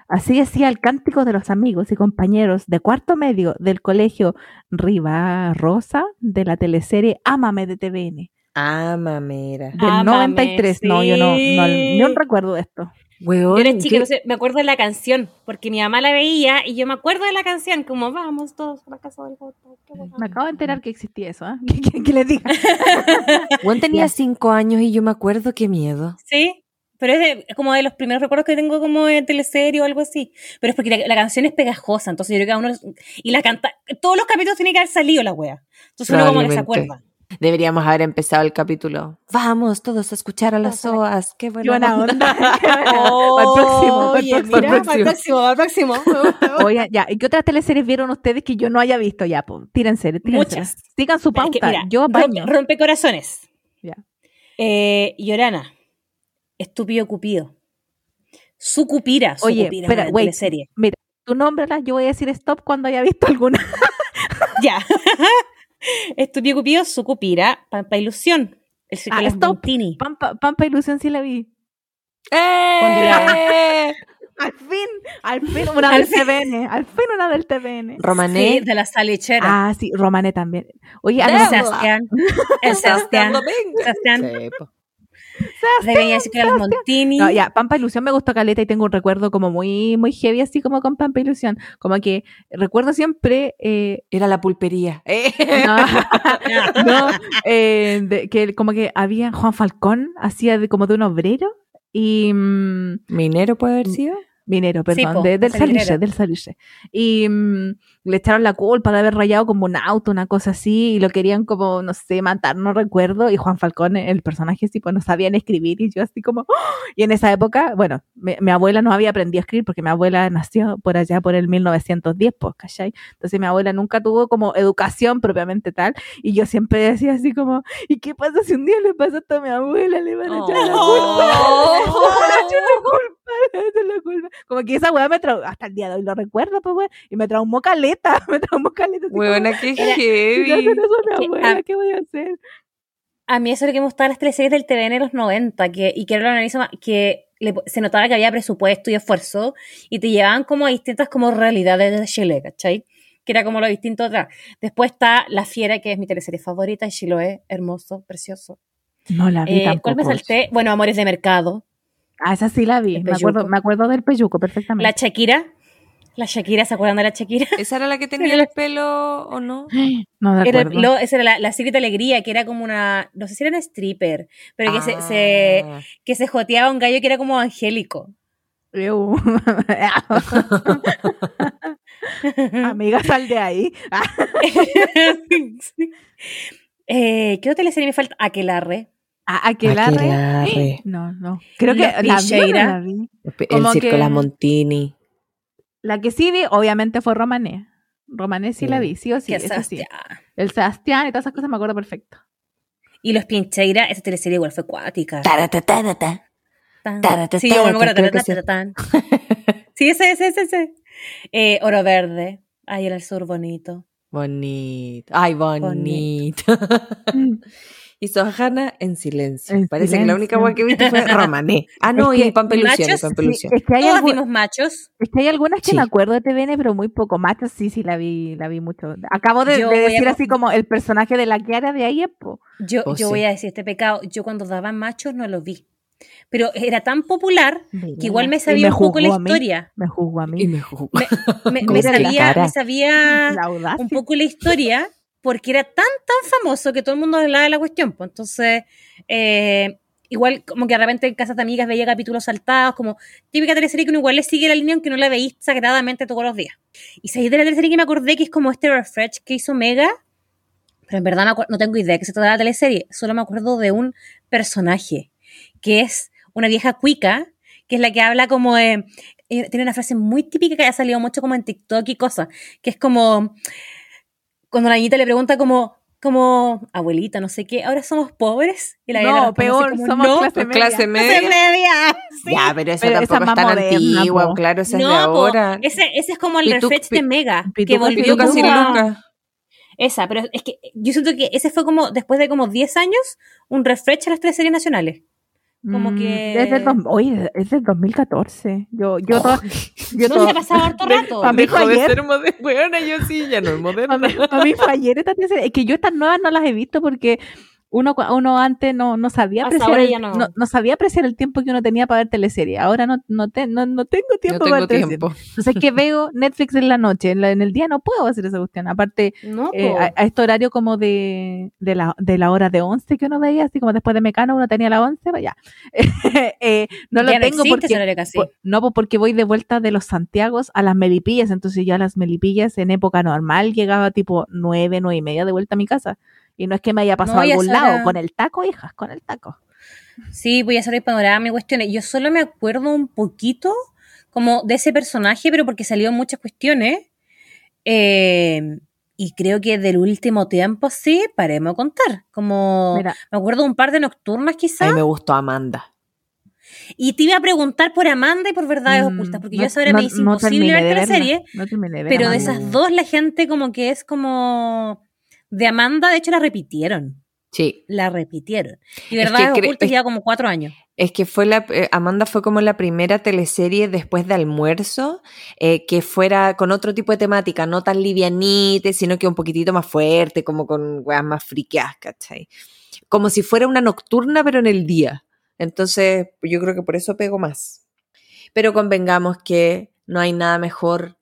Speaker 2: Así decía el cántico de los amigos y compañeros de cuarto medio del colegio Riva Rosa de la teleserie Ámame de TVN.
Speaker 1: Ah, mamera.
Speaker 2: Del
Speaker 3: Ámame,
Speaker 2: 93. No, yo no, no, recuerdo esto.
Speaker 1: Weón,
Speaker 3: Yo era chica, me acuerdo de la canción, porque mi mamá la veía y yo me acuerdo de la canción, como vamos todos a la casa del bacán".
Speaker 2: Me acabo de enterar que existía eso, ¿ah? ¿Qué, qué- qué les diga?
Speaker 1: weón tenía cinco años y yo me acuerdo qué miedo.
Speaker 3: Sí, pero es, de- es como de los primeros recuerdos que tengo como de teleserie o algo así. Pero es porque la, la canción es pegajosa, entonces yo creo que a uno... Y la canta... Todos los capítulos tienen que haber salido la wea. Entonces uno como que se acuerda.
Speaker 1: Deberíamos haber empezado el capítulo. Vamos todos a escuchar a las soas. Qué
Speaker 2: Qué
Speaker 1: buena,
Speaker 2: buena
Speaker 1: onda.
Speaker 2: Para el próximo,
Speaker 3: Oye,
Speaker 2: próximo.
Speaker 3: el próximo.
Speaker 2: Oigan, ya, ¿y qué otras teleseries vieron ustedes que yo no haya visto ya? Po? Tírense, tírense.
Speaker 3: Muchas.
Speaker 2: Sigan su
Speaker 3: Es que,
Speaker 2: pauta.
Speaker 3: mira,
Speaker 2: yo
Speaker 3: rompe,
Speaker 2: apaño.
Speaker 3: rompe corazones.
Speaker 2: Ya.
Speaker 3: Eh, Llorana. Estúpido Cupido. Su Cupira. Su
Speaker 2: Oye,
Speaker 3: Cupira,
Speaker 2: espera, wait.
Speaker 3: teleserie.
Speaker 2: Mira, tú nómbrala, yo voy a decir stop cuando haya visto alguna.
Speaker 3: Ya. Estúpido Cupido, Su Cupira, Pampa Ilusión. El
Speaker 2: Ah, stop. Pampa, Pampa Ilusión sí la vi.
Speaker 1: ¡Eh!
Speaker 2: Al fin, al fin una
Speaker 3: Al
Speaker 2: del TVN, al fin una del TVN.
Speaker 1: Romané.
Speaker 3: Sí, de la salichera.
Speaker 2: Ah, sí, Romané también. Oye, a.
Speaker 3: Sebastián. Sebastián. Sebastián.
Speaker 1: Sí.
Speaker 3: De el circo de Montini.
Speaker 2: No, ya, Pampa Ilusión me gustó caleta y tengo un recuerdo como muy, muy heavy, así como con Pampa Ilusión. Como que recuerdo siempre, eh,
Speaker 1: Era la pulpería.
Speaker 2: No, no, eh, de- que como que había Juan Falcón, hacía de, como de un obrero y mm,
Speaker 1: ¿Minero puede haber sido?
Speaker 2: minero, perdón,
Speaker 3: po,
Speaker 2: de- del. Salitre, del Salitre. Y mm, le echaron la culpa de haber rayado como un auto, una cosa así, y lo querían como, no sé, matar, no recuerdo. Y Juan Falcón, el personaje, pues no sabían escribir, y yo así como, ¡oh! y en esa época, bueno, mi, mi abuela no había aprendido a escribir porque mi abuela nació por allá por el 1910, pues, ¿cachai? Entonces mi abuela nunca tuvo como educación propiamente tal, y yo siempre decía así como, ¿y qué pasa si un día le pasa esto a mi abuela? Le van a echar la culpa.
Speaker 1: Oh.
Speaker 2: Le van a echar la culpa, le van a echar la culpa. Como que esa weá me traumó, hasta el día de hoy lo recuerdo, pues weá, y me traumó caleta, me traumó caleta.
Speaker 1: Huevona, qué
Speaker 3: Era-
Speaker 2: "Si le
Speaker 1: heavy.
Speaker 2: mi
Speaker 3: que,
Speaker 2: abuela, ¿qué voy a hacer?
Speaker 3: A mí eso es lo que me gustaba de las teleseries del TVN de los 90, que, y que lo analizo más, que le- se notaba que había presupuesto y esfuerzo, y te llevaban como a distintas como realidades de Chile, ¿cachai? Que era como lo distinto atrás. Después está La Fiera, que es mi teleserie favorita, y Chiloé, hermoso, precioso.
Speaker 2: No la vi
Speaker 3: Eh,
Speaker 2: tampoco.
Speaker 3: ¿Cuál me salté? Bueno, Amores de Mercado.
Speaker 2: Ah, esa sí la vi, me acuerdo, me acuerdo del peyuco perfectamente.
Speaker 3: La Shakira. La Shakira, ¿se acuerdan de la Shakira?
Speaker 1: ¿Esa era la que tenía el pelo o no?
Speaker 2: No
Speaker 3: Era,
Speaker 2: acuerdo.
Speaker 3: lo- esa era la, la Secret Alegría, que era como una, no sé si era una stripper, pero que, se, se-
Speaker 1: Ah.
Speaker 3: que se joteaba un gallo que era como angélico.
Speaker 2: Amiga, sal de ahí. Ah,
Speaker 3: eh, ¿Qué otra teleserie me falta? Aquelarre.
Speaker 2: Ah, Aquelarre.
Speaker 1: Aquelarre.
Speaker 2: No, no. Creo que la vi, o no
Speaker 3: Picheira.
Speaker 2: la vi.
Speaker 1: El
Speaker 2: Como
Speaker 1: circo
Speaker 2: que-
Speaker 1: de las Montini.
Speaker 2: La que sí vi, obviamente, fue Romané. Romané sí,
Speaker 1: Sí.
Speaker 2: la vi, sí o sí. eso sí.
Speaker 3: Sebastián.
Speaker 2: El Sebastián y todas esas cosas me acuerdo perfecto.
Speaker 3: Y Los Pincheira, esa teleserie igual fue.
Speaker 1: Taratata,
Speaker 3: Sí, yo me acuerdo. Sí, ese, ese, ese, ese. Eh, Oro Verde. Ahí era el sur bonito.
Speaker 1: Bonito. Ay, bonito. y Sohana en silencio.
Speaker 2: En
Speaker 1: Parece que la única
Speaker 2: silencio.
Speaker 1: agua que viste fue Romané. Ah, no,
Speaker 2: Es
Speaker 1: y
Speaker 2: Sí,
Speaker 1: Ilusión.
Speaker 2: es, que hay
Speaker 3: Todos
Speaker 2: algu-
Speaker 3: vimos machos.
Speaker 2: es que hay algunas que
Speaker 1: Sí.
Speaker 2: me acuerdo de TVN, pero muy poco. Machos sí, sí, la vi, la vi mucho. Acabo de,
Speaker 3: a
Speaker 2: decir así como el personaje de la Kiara de ahí, po.
Speaker 3: Yo,
Speaker 1: Oh,
Speaker 3: yo
Speaker 1: sí.
Speaker 3: voy a decir este pecado. Yo cuando daban machos no lo vi. Pero era tan popular que igual me sabía un poco
Speaker 2: juzgó
Speaker 3: la historia.
Speaker 2: Me juzgó a mí.
Speaker 1: Y me jugó.
Speaker 3: Me, me- me sabía,
Speaker 1: cara.
Speaker 3: me sabía
Speaker 2: La audacia.
Speaker 3: un poco la historia porque era tan, tan famoso que todo el mundo hablaba de la cuestión. Pues entonces, eh, igual como que de repente en casas de amigas veía capítulos saltados, como típica teleserie que uno igual le sigue la línea aunque no la veís sagradamente todos los días. Y seguí de la teleserie que me acordé que es como este refresh que hizo Mega, pero en verdad no, tengo idea de qué se trata la teleserie, solo me acuerdo de un personaje, que es una vieja cuica, que es la que habla como eh, tiene una frase muy típica que ha salido mucho como en TikTok y cosas, que es como cuando la niñita le pregunta como, como abuelita, no sé qué, ahora somos pobres. Y la
Speaker 2: No, peor,
Speaker 3: como,
Speaker 2: somos
Speaker 3: no,
Speaker 2: clase
Speaker 1: Pues
Speaker 2: media.
Speaker 1: clase
Speaker 3: clase
Speaker 1: media.
Speaker 3: media. Sí.
Speaker 1: Ya, pero esa
Speaker 2: Pero esa
Speaker 1: tampoco
Speaker 2: es
Speaker 1: es tan
Speaker 2: moderna,
Speaker 1: antigua,
Speaker 2: po.
Speaker 1: claro, esa es de
Speaker 3: No,
Speaker 1: ahora.
Speaker 3: ese, ese es como el
Speaker 1: Pitu-
Speaker 3: refresh de Mega, que volvió
Speaker 1: Pituca
Speaker 3: como
Speaker 1: sin
Speaker 3: a-
Speaker 1: Lucas.
Speaker 3: Esa, pero es que yo siento que ese fue como, después de como 10 años, un refresh a las tres series nacionales. Como
Speaker 2: Mm,
Speaker 3: que-
Speaker 2: Es del, dos- oye, es del 2014. Yo, yo, to- yo
Speaker 3: No,
Speaker 2: to-
Speaker 3: se ha pasado harto rato.
Speaker 2: Pa' mí fue
Speaker 1: Dejó de
Speaker 2: ayer.
Speaker 1: ser moderna. Bueno, yo sí, ya no es moderna.
Speaker 2: mí, para mí fue ayer esta teleserie. Es que yo estas nuevas no las he visto porque Uno, uno antes no, no sabía apreciar el,
Speaker 3: ya no.
Speaker 2: no sabía apreciar el tiempo que uno tenía para ver teleserie. Ahora no, no, te- no, no tengo tiempo
Speaker 1: No
Speaker 2: para
Speaker 1: tengo
Speaker 2: ver teleserie.
Speaker 1: tiempo.
Speaker 2: Entonces, ¿qué veo? Netflix en la noche. En, la- en el día no puedo hacer esa cuestión. Aparte,
Speaker 3: No,
Speaker 2: eh, a, a este horario como de, de, la, de la hora de 11 que uno veía, así como después de Mecano uno tenía la 11, vaya. Eh, no lo
Speaker 3: Ya no
Speaker 2: tengo porque... por- no, pues porque voy de vuelta de los Santiagos a las Melipillas, entonces yo a las Melipillas en época normal llegaba tipo nueve, nueve y media de vuelta a mi casa. Y no es que me haya pasado
Speaker 3: No,
Speaker 2: a algún lado, con el taco, hijas, con el taco.
Speaker 3: Sí, voy a hacer el panorama y cuestiones. Yo solo me acuerdo un poquito como de ese personaje, pero porque salió en muchas cuestiones. Eh, y creo que del último tiempo sí, paremos a contar. Como
Speaker 2: Mira,
Speaker 3: me acuerdo de un par de nocturnas
Speaker 1: A
Speaker 3: quizás.
Speaker 1: mí me gustó Amanda.
Speaker 3: Y te iba a preguntar por Amanda y por Verdades
Speaker 2: mm,
Speaker 3: Ocultas, porque
Speaker 2: no-
Speaker 3: yo a esa hora
Speaker 2: no-
Speaker 3: me
Speaker 2: no
Speaker 3: imposible ver la serie.
Speaker 2: No terminé de ver
Speaker 3: Pero de esas dos, la gente como que es como... De Amanda, de hecho, la repitieron.
Speaker 1: Sí.
Speaker 3: La repitieron. Y
Speaker 1: Es
Speaker 3: Verdades
Speaker 1: que es-
Speaker 3: lleva como cuatro años.
Speaker 1: Es que fue la, eh, Amanda fue como la primera teleserie después de almuerzo eh, que fuera con otro tipo de temática, no tan livianite, sino que un poquitito más fuerte, como con weas más friqueadas, ¿cachai? Como si fuera una nocturna, pero en el día. Entonces, yo creo que por eso pego más. Pero convengamos que no hay nada mejor,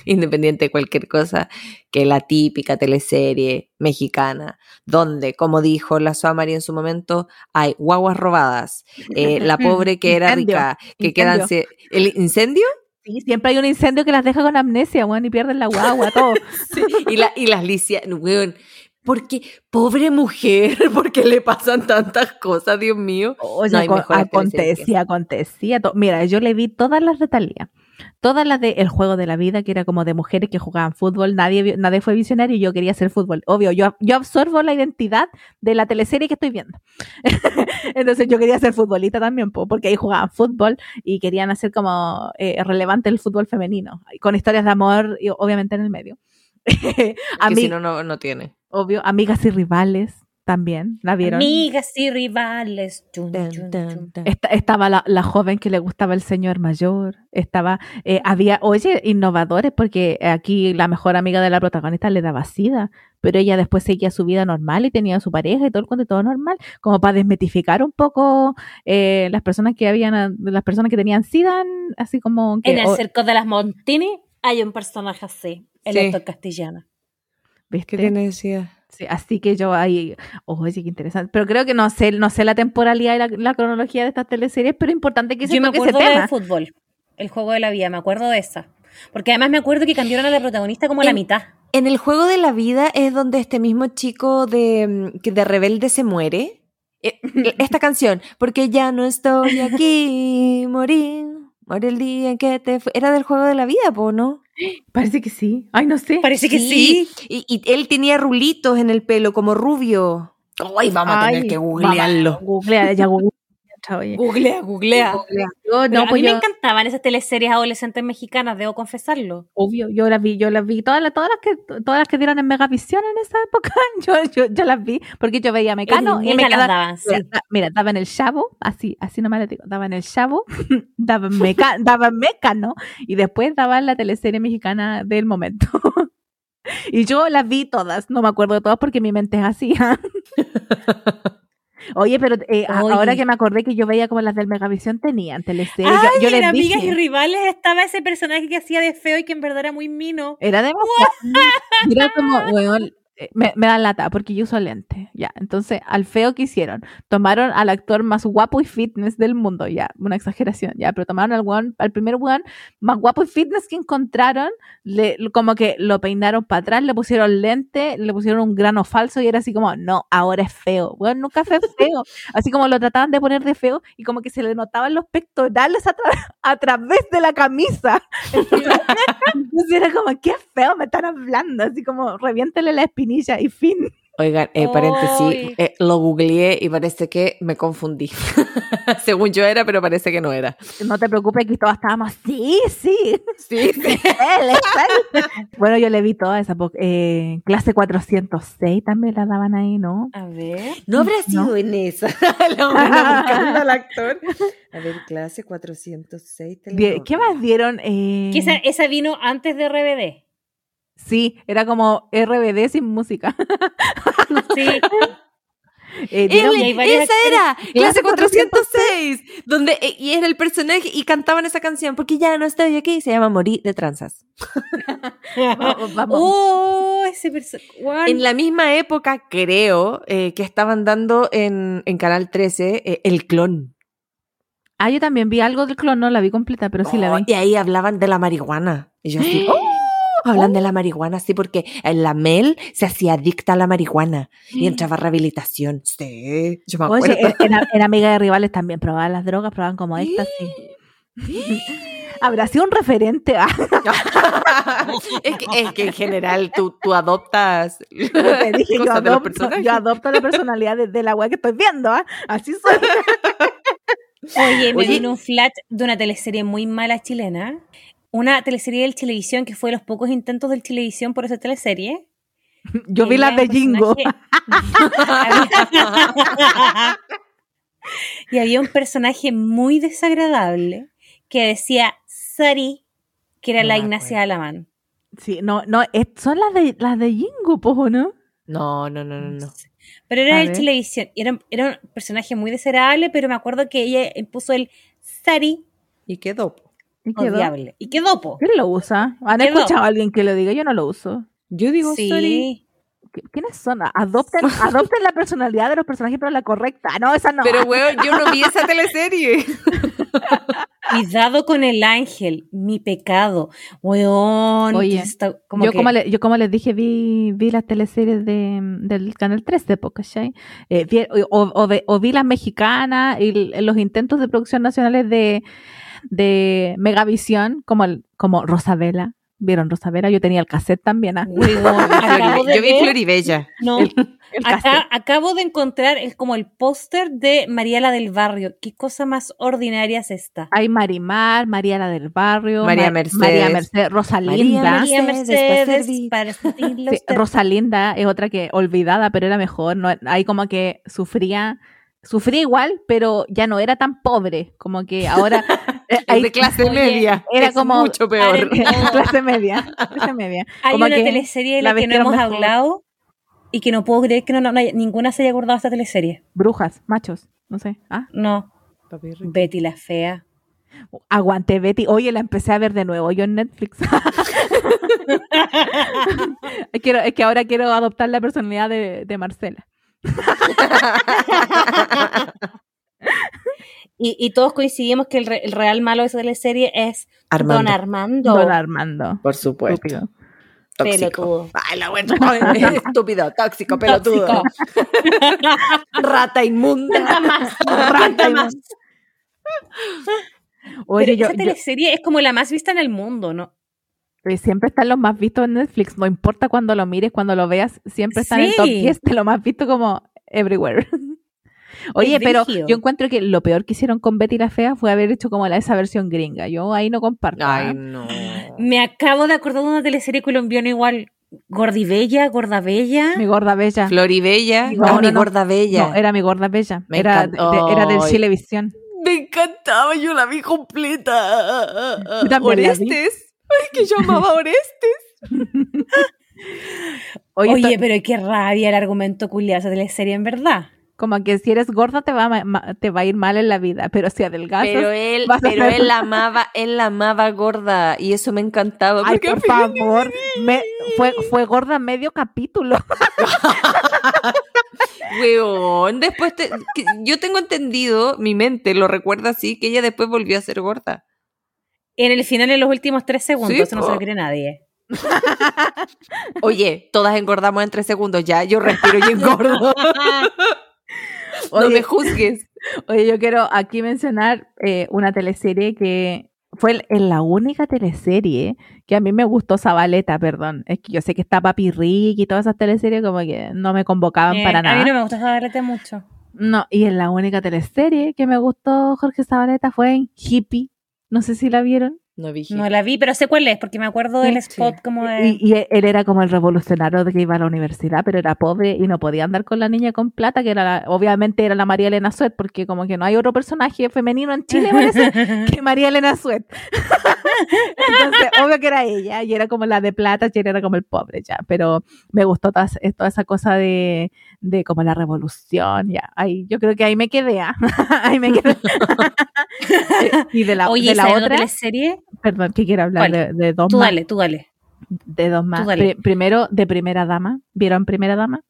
Speaker 1: independiente de cualquier cosa, que la típica teleserie mexicana, donde, como dijo la Suamari en su momento, hay guaguas robadas, eh, la pobre que era
Speaker 2: Incendio,
Speaker 1: rica, que quedan...
Speaker 2: incendio.
Speaker 1: ¿El incendio?
Speaker 2: Sí, siempre hay un incendio que las deja con amnesia, weón, y pierden la guagua, todo.
Speaker 1: Sí, y, la, y las lisias, weón, porque, pobre mujer, porque le pasan tantas cosas, Dios mío.
Speaker 2: Oye,
Speaker 1: No que
Speaker 2: acontecía, acontecía. Mira, yo le vi todas las de Thalía. Todas las de El Juego de la Vida, que era como de mujeres que jugaban fútbol. Nadie, nadie fue visionario y yo quería hacer fútbol. Obvio, yo, yo absorbo la identidad de la teleserie que estoy viendo. Entonces yo quería ser futbolista también, po, porque ahí jugaban fútbol y querían hacer como eh, relevante el fútbol femenino, con historias de amor y obviamente en el medio.
Speaker 1: Que
Speaker 2: A mí,
Speaker 1: si no, no, no tiene.
Speaker 2: obvio, amigas y rivales también, ¿la vieron?
Speaker 3: Amigas y rivales. Chun,
Speaker 1: Tan,
Speaker 3: chun,
Speaker 1: tan,
Speaker 3: chun.
Speaker 1: tan.
Speaker 2: Esta- estaba la, la joven que le gustaba el señor mayor, estaba, eh, había, oye, innovadores, porque aquí la mejor amiga de la protagonista le daba sida, pero ella después seguía su vida normal y tenía su pareja y todo el cuento todo normal, como para desmitificar un poco eh, las personas que habían, las personas que tenían sida, en- así como que,
Speaker 3: En el
Speaker 2: o-
Speaker 3: cerco de las Montini hay un personaje así, el
Speaker 1: Sí.
Speaker 3: actor castellano.
Speaker 2: ¿viste?
Speaker 1: ¿Qué tiene decía?
Speaker 2: Sí, así que yo ahí, oye, qué interesante, pero creo que no sé, no sé la temporalidad y la, la cronología de estas teleseries, pero importante que se
Speaker 3: Yo me
Speaker 2: toque ese
Speaker 3: acuerdo
Speaker 2: tema.
Speaker 3: de fútbol, el juego de la vida, me acuerdo de esa. Porque además me acuerdo que cambiaron a la protagonista como a la
Speaker 1: En-
Speaker 3: mitad.
Speaker 1: En el juego de la vida es donde este mismo chico de, de rebelde se muere. Eh, Esta canción, porque ya no estoy aquí, morí, morí el día en que te. Era del juego de la vida, po, ¿no?
Speaker 2: Parece que sí. Ay, no sé.
Speaker 3: Parece que sí.
Speaker 1: Y, y él tenía rulitos en el pelo, como rubio. Ay, vamos a tener que googlearlo.
Speaker 2: vamos, Googlea, ya googlea, oye.
Speaker 1: Googlea, googlea.
Speaker 2: Yo,
Speaker 3: Pero
Speaker 2: no,
Speaker 3: a
Speaker 2: pues
Speaker 3: mí
Speaker 2: yo,
Speaker 3: me encantaban esas teleseries adolescentes mexicanas, debo confesarlo.
Speaker 2: obvio, yo las vi, yo las vi, todas las, todas las que, todas las que dieron en Megavisión en esa época, yo, yo, yo las vi, porque yo veía Mecano y me
Speaker 3: Niña las
Speaker 2: quedaba,
Speaker 3: daban, sí.
Speaker 2: mira, mira, daba en el chavo, así, así nomás le digo, daba en el chavo, daba en meca, daba en Mecano, y después daba en la teleserie mexicana del momento. Y yo las vi todas, no me acuerdo de todas porque mi mente es así. ¿ah? Oye, pero eh,
Speaker 3: Oye.
Speaker 2: ahora que me acordé que yo veía como las del Megavisión tenían teleseries,
Speaker 3: Ay,
Speaker 2: yo, yo
Speaker 3: en
Speaker 2: les
Speaker 3: Amigas
Speaker 2: dije,
Speaker 3: y Rivales estaba ese personaje que hacía de feo y que en verdad era muy mino.
Speaker 2: era demasiado. Era como, weón, me, me da lata porque yo uso lente, ya. Entonces, al feo que hicieron, tomaron al actor más guapo y fitness del mundo, ya, una exageración, ya, pero tomaron al weón, al primer weón más guapo y fitness que encontraron, le, como que lo peinaron para atrás, le pusieron lente, le pusieron un grano falso y era así como, no, ahora es feo, weón, nunca fue feo, así como lo trataban de poner de feo y como que se le notaban los pectorales a, tra- a través de la camisa. Entonces era como, qué feo me están hablando, así como, reviéntele la y fin.
Speaker 1: Oigan, eh, paréntesis, eh, lo googleé y parece que me confundí. Según yo era, pero parece que no era.
Speaker 2: No te preocupes que todas estábamos, sí, sí,
Speaker 1: Sí, sí.
Speaker 2: él, es él". Bueno, yo le vi toda esa, eh, clase 406 también la daban ahí, ¿no?
Speaker 3: A ver.
Speaker 1: No habrá
Speaker 2: No.
Speaker 1: sido en esa. La buena buscando al actor. A ver, clase 406.
Speaker 2: Die-
Speaker 1: telenovela.
Speaker 2: ¿Qué más dieron? Eh,
Speaker 3: Que esa, esa vino antes de RBD.
Speaker 2: Sí, era como RBD sin música.
Speaker 3: Sí.
Speaker 2: Eh,
Speaker 1: esa era,
Speaker 2: Clase
Speaker 1: clase 406, donde eh, y era el personaje y cantaban esa canción porque ya no estoy aquí, se llama Morir de Tranzas.
Speaker 2: Vamos, vamos.
Speaker 3: Oh, ese.
Speaker 1: En la misma época, creo, eh, que estaban dando en, en Canal 13 eh, El Clon.
Speaker 2: Ah, yo también vi algo del clon, no la vi completa, pero sí la
Speaker 1: Oh,
Speaker 2: vi.
Speaker 1: y ahí hablaban de la marihuana. Y yo así, ¡oh! Hablan de la marihuana, sí, porque en la Mel se hacía adicta a la marihuana y entraba a rehabilitación. Sí, yo me acuerdo.
Speaker 2: Oye, en, en- en Amiga de Rivales también probaban las drogas, probaban como estas, sí. Habrá sido un referente. ah,
Speaker 1: es, que, es que en general tú, tú adoptas
Speaker 2: te dije, yo,
Speaker 1: cosas de los
Speaker 2: adopto,
Speaker 1: personajes.
Speaker 2: yo adopto la personalidad de, de la weá que estoy viendo. ah, Así soy.
Speaker 3: Oye, me
Speaker 1: Oye.
Speaker 3: vino un flash de una teleserie muy mala chilena. Una teleserie del Chilevisión que fue de los pocos intentos del Chilevisión por esa teleserie.
Speaker 2: Yo vi las de Jingo.
Speaker 3: personaje- y había un personaje muy desagradable que decía Sari, que era
Speaker 1: No
Speaker 3: la Ignacia Alamán.
Speaker 2: Sí, no, no, es- son las de las de Jingo, po, ¿no?
Speaker 1: No, no, no, no, no.
Speaker 3: Pero era
Speaker 2: A
Speaker 3: del
Speaker 2: ver.
Speaker 3: Chilevisión. y Era, era un personaje muy desagradable, pero me acuerdo que ella puso el Sari
Speaker 1: Y quedó.
Speaker 2: ¿Y quedó?
Speaker 3: odiable. ¿Y qué dopo?
Speaker 2: ¿Quién lo usa? ¿Han
Speaker 3: Quedó.
Speaker 2: escuchado a alguien que lo diga? Yo no lo uso.
Speaker 1: Yo digo, sorry.
Speaker 3: Sí.
Speaker 2: ¿Qui- ¿Quiénes son? Adopten, adopten la personalidad de los personajes, pero la correcta. No, esa no.
Speaker 1: Pero, weón, yo no vi esa teleserie.
Speaker 3: Cuidado con el ángel, mi pecado. Weón.
Speaker 2: Oye,
Speaker 3: está como
Speaker 2: yo,
Speaker 3: que-
Speaker 2: como le- yo como les dije, vi, vi las teleseries de, del Canal 13, po, ¿cachai? Eh, vi- o, o de- o vi las mexicanas y los intentos de producción nacionales de, de Megavisión, como, el, como Rosabela. ¿Vieron Rosabela? Yo tenía el cassette también. ¿ah?
Speaker 3: Weón, acabo de
Speaker 1: yo vi Floribella.
Speaker 3: No,
Speaker 2: El, el
Speaker 3: acá
Speaker 2: cassette.
Speaker 3: acabo de encontrar el, como el póster de Mariela del Barrio. Qué cosa más ordinaria es esta.
Speaker 2: Hay Marimar, María la del Barrio,
Speaker 1: María
Speaker 2: Ma-
Speaker 1: Mercedes.
Speaker 2: María Mercedes, Rosalinda.
Speaker 1: María
Speaker 3: María
Speaker 1: Mercedes, para
Speaker 2: Sí. Rosalinda es otra que olvidada, pero era mejor. No, ahí como que sufría, sufría igual, pero ya no era tan pobre. Como que ahora eh,
Speaker 1: Es
Speaker 2: ahí-
Speaker 1: de clase
Speaker 3: Oye,
Speaker 1: media.
Speaker 2: era
Speaker 1: es
Speaker 2: como-
Speaker 1: mucho peor.
Speaker 3: Paren-
Speaker 2: clase media, clase media.
Speaker 3: Hay
Speaker 2: como
Speaker 3: una
Speaker 2: que
Speaker 3: teleserie de
Speaker 2: la
Speaker 3: que no hemos
Speaker 2: mejor.
Speaker 3: hablado y que no puedo creer que no, no- no haya- ninguna se haya acordado de esta teleserie.
Speaker 2: Brujas, machos, no sé. Ah,
Speaker 3: No, Betty la Fea.
Speaker 2: aguante Betty. Oye, la empecé a ver de nuevo yo en Netflix. quiero, es que ahora quiero adoptar la personalidad de, de Marcela.
Speaker 3: Y, y todos coincidimos que el, re- el real malo de esa teleserie es
Speaker 1: Armando.
Speaker 3: Don Armando.
Speaker 2: Don Armando.
Speaker 1: Por supuesto.
Speaker 2: Estúpido.
Speaker 1: Tóxico.
Speaker 3: Pelotudo.
Speaker 1: Ay, la buena. Estúpido, tóxico, pelotudo.
Speaker 3: Tóxico.
Speaker 1: Rata inmunda.
Speaker 3: Nada más.
Speaker 2: Rata
Speaker 3: más.
Speaker 2: Oye,
Speaker 3: Pero
Speaker 2: yo,
Speaker 3: esa
Speaker 2: yo-
Speaker 3: teleserie es como la más vista en el mundo, ¿no?
Speaker 2: Siempre están los más vistos en Netflix. No importa cuando lo mires, cuando lo veas, siempre están en el top
Speaker 3: Sí.
Speaker 2: 10 de lo más visto como everywhere. Oye,
Speaker 3: Es
Speaker 2: pero yo encuentro que lo peor que hicieron con Betty la Fea fue haber hecho como la, esa versión gringa. Yo ahí no comparto.
Speaker 1: Ay,
Speaker 2: ¿ah?
Speaker 1: no.
Speaker 3: Me acabo de acordar de una teleserie colombiana igual. Gordibella, Gordabella.
Speaker 2: Mi gorda bella.
Speaker 1: Floribella.
Speaker 2: No,
Speaker 1: No,
Speaker 2: no,
Speaker 1: mi
Speaker 2: no.
Speaker 1: gorda bella.
Speaker 2: No, era mi gorda bella.
Speaker 1: Me
Speaker 2: Era, de- era del. Chilevisión.
Speaker 1: Me encantaba, yo la vi completa. Orestes. Ay, que yo amaba a Orestes.
Speaker 2: Oye,
Speaker 3: Oye, pero qué rabia el argumento culiado de esa teleserie, en verdad.
Speaker 2: como que si eres gorda te va, a te va a ir mal en la vida, pero si adelgazas...
Speaker 1: Pero él,
Speaker 2: vas a
Speaker 1: pero
Speaker 2: ser-
Speaker 1: él la amaba, él la amaba gorda y eso me encantaba.
Speaker 2: Ay, por favor, me- fue, fue gorda medio capítulo.
Speaker 1: Weón, después te- que- yo tengo entendido, mi mente lo recuerda así, que ella después volvió a ser gorda.
Speaker 3: En el final, en los últimos tres segundos,
Speaker 1: Sí,
Speaker 3: eso no se lo cree nadie.
Speaker 1: Oye, todas engordamos en tres segundos, ya, yo respiro y engordo. no me juzgues.
Speaker 2: Oye, yo quiero aquí mencionar eh, una teleserie que fue el- en la única teleserie que a mí me gustó Zabaleta, perdón. Es que yo sé que está Papi Rick y todas esas teleseries como que no me convocaban
Speaker 3: Eh,
Speaker 2: para
Speaker 3: A mí
Speaker 2: nada.
Speaker 3: no me gusta Zabaleta mucho.
Speaker 2: No, y en la única teleserie que me gustó Jorge Zabaleta fue en Hippie. No sé si la vieron.
Speaker 1: No vi.
Speaker 3: No la vi, pero sé cuál es, porque me acuerdo del
Speaker 1: Sí.
Speaker 3: spot como de...
Speaker 2: Y, y él era como el revolucionario de que iba a la universidad, pero era pobre y no podía andar con la niña con plata, que era la- obviamente era la María Elena Suet, porque como que no hay otro personaje femenino en Chile, parece, que María Elena Suet. Entonces, obvio que era ella, y era como la de plata, y él era como el pobre, ya. Pero me gustó toda, toda esa cosa de, de como la revolución, ya. Ahí, yo creo que ahí me quedé, ¿ah? ahí me quedé. y de la,
Speaker 3: Oye,
Speaker 2: de la
Speaker 3: ¿sabes otra teleserie?
Speaker 2: Perdón, que quiero hablar de, de dos
Speaker 3: Tú
Speaker 2: más
Speaker 3: dale, tú dale.
Speaker 2: de dos más.
Speaker 3: Tú dale.
Speaker 2: Pri- primero, de Primera Dama. ¿Vieron Primera Dama?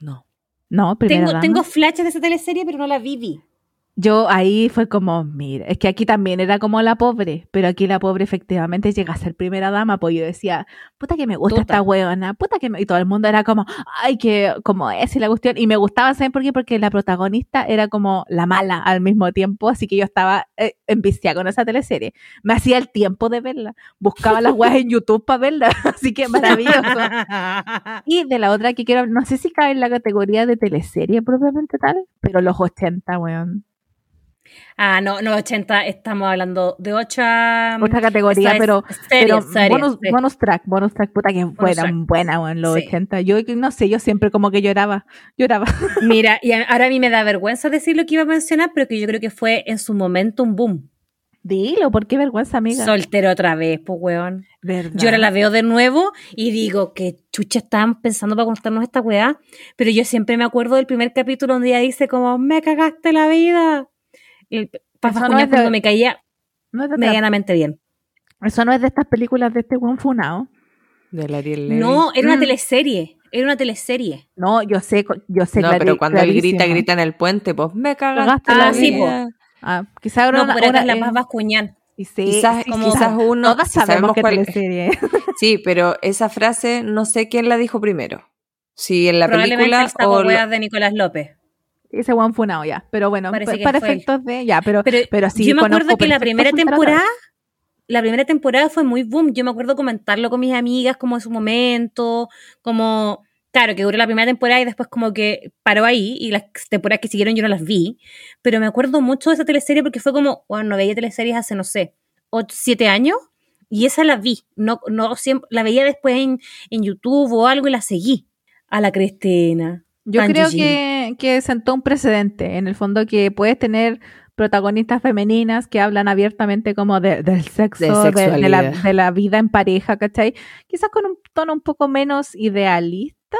Speaker 1: No.
Speaker 2: No, Primera
Speaker 3: Tengo,
Speaker 2: Dama.
Speaker 3: tengo flashes de esa teleserie, pero no la vi.
Speaker 2: Yo ahí fue como, mira, es que aquí también era como la pobre, pero aquí la pobre efectivamente llega a ser primera dama, pues yo decía, puta que me gusta
Speaker 3: Tuta.
Speaker 2: esta huevona, puta que me... Y todo el mundo era como, ay, que como es y la cuestión. Y me gustaba, ¿saben por qué? Porque la protagonista era como la mala al mismo tiempo, así que yo estaba eh, enviciada con esa teleserie. Me hacía el tiempo de verla, buscaba las weas en YouTube para verla, así que maravilloso. Y de la otra que quiero, no sé si cabe en la categoría de teleserie propiamente tal, pero los 80, weón.
Speaker 3: Ah, no, no, 80, estamos hablando de 8
Speaker 2: Otra categoría,
Speaker 3: es
Speaker 2: pero,
Speaker 3: serie,
Speaker 2: pero
Speaker 3: serie,
Speaker 2: bonus,
Speaker 3: sí.
Speaker 2: bonus track, bonus track, puta que buena,
Speaker 3: track.
Speaker 2: buena, weón, los
Speaker 3: Sí.
Speaker 2: 80. Yo no sé, yo siempre como que lloraba, lloraba.
Speaker 3: Mira, y ahora a mí me da vergüenza decir lo que iba a mencionar, pero que yo creo que fue en su momento un boom.
Speaker 2: Dilo, ¿por qué vergüenza, amiga?
Speaker 3: Soltero otra vez, pues, weón.
Speaker 2: ¿Verdad?
Speaker 3: Yo ahora la veo de nuevo y digo que chucha estaban pensando para contarnos esta weá, pero yo siempre me acuerdo del primer capítulo donde ella dice como, me cagaste la vida. Para
Speaker 2: Eso no es de-
Speaker 3: cuando me caía
Speaker 2: no es de
Speaker 3: medianamente bien.
Speaker 2: Eso no es de estas películas de este weón funao.
Speaker 1: Ariel Levy.
Speaker 3: No, era una
Speaker 2: Mm.
Speaker 3: teleserie, era una teleserie.
Speaker 2: No, yo sé, yo sé.
Speaker 1: No, pero cuando él grita, grita en el puente, pues me
Speaker 2: Cagaste
Speaker 1: cagaste
Speaker 3: la
Speaker 1: la
Speaker 3: vida.
Speaker 1: vida.
Speaker 2: Ah, quizá era
Speaker 3: No,
Speaker 2: una,
Speaker 3: pero
Speaker 2: una-
Speaker 3: es la Paz Bascuñán.
Speaker 2: y sí,
Speaker 1: Quizás,
Speaker 2: sí,
Speaker 3: como-
Speaker 1: quizás uno,
Speaker 2: Todas
Speaker 1: si
Speaker 2: sabemos qué
Speaker 1: cuál-
Speaker 2: teleserie es.
Speaker 1: Sí, pero esa frase no sé quién la dijo primero. Si en la
Speaker 3: Probablemente
Speaker 1: película
Speaker 3: el saco
Speaker 1: o lo-
Speaker 3: de Nicolás López.
Speaker 2: Ese one funao ya. Pero bueno,
Speaker 3: Parece
Speaker 2: para
Speaker 3: él.
Speaker 2: efectos de. Ya, pero,
Speaker 3: Pero,
Speaker 2: pero sí.
Speaker 3: yo me acuerdo que la primera temporada, la primera temporada fue muy boom. Yo me acuerdo comentarlo con mis amigas como en su momento, como, claro, que duró la primera temporada y después como que paró ahí y las temporadas que siguieron yo no las vi, pero me acuerdo mucho de esa teleserie porque fue como, bueno, no veía teleseries hace, no sé, 8, 7 años y esa la vi, no, no siempre, la veía después en, en YouTube o algo y la seguí. A la Cristina.
Speaker 2: Yo creo
Speaker 3: Gigi.
Speaker 2: que, que sentó un precedente, en el fondo que puedes tener protagonistas femeninas que hablan abiertamente como de- del sexo,
Speaker 1: De
Speaker 2: de, de la,
Speaker 1: sexualidad.
Speaker 2: de la vida en pareja, ¿cachai? Quizás con un tono un poco menos idealista.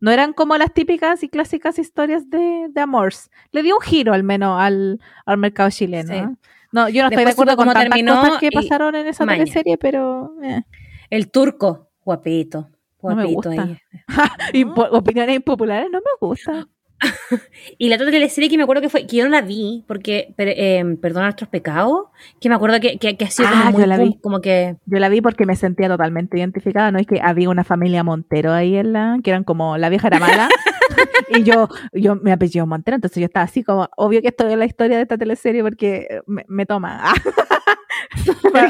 Speaker 2: No eran como las típicas y clásicas historias de, de amores. Le dio un giro al menos al, al mercado chileno.
Speaker 3: Sí.
Speaker 2: ¿eh? No, yo no estoy de acuerdo con
Speaker 3: cómo
Speaker 2: tantas
Speaker 3: terminó
Speaker 2: cosas que pasaron en esa teleserie, pero... eh.
Speaker 3: El turco, guapito,
Speaker 2: No me gusta.
Speaker 3: ahí.
Speaker 2: Opiniones impopulares no me gustan.
Speaker 3: Y la otra teleserie que me acuerdo que fue, que yo no la vi, porque, pero, eh, perdona nuestros pecados, que me acuerdo que, que, que ha sido
Speaker 2: Ah,
Speaker 3: como muy
Speaker 2: la vi.
Speaker 3: como que,
Speaker 2: Yo la vi porque me sentía totalmente identificada, ¿no? Es que había una familia Montero ahí en la, que eran como la vieja era mala. y yo, yo me apellido Montero, entonces yo estaba así como, obvio que estoy en la historia de esta teleserie porque me, me toma.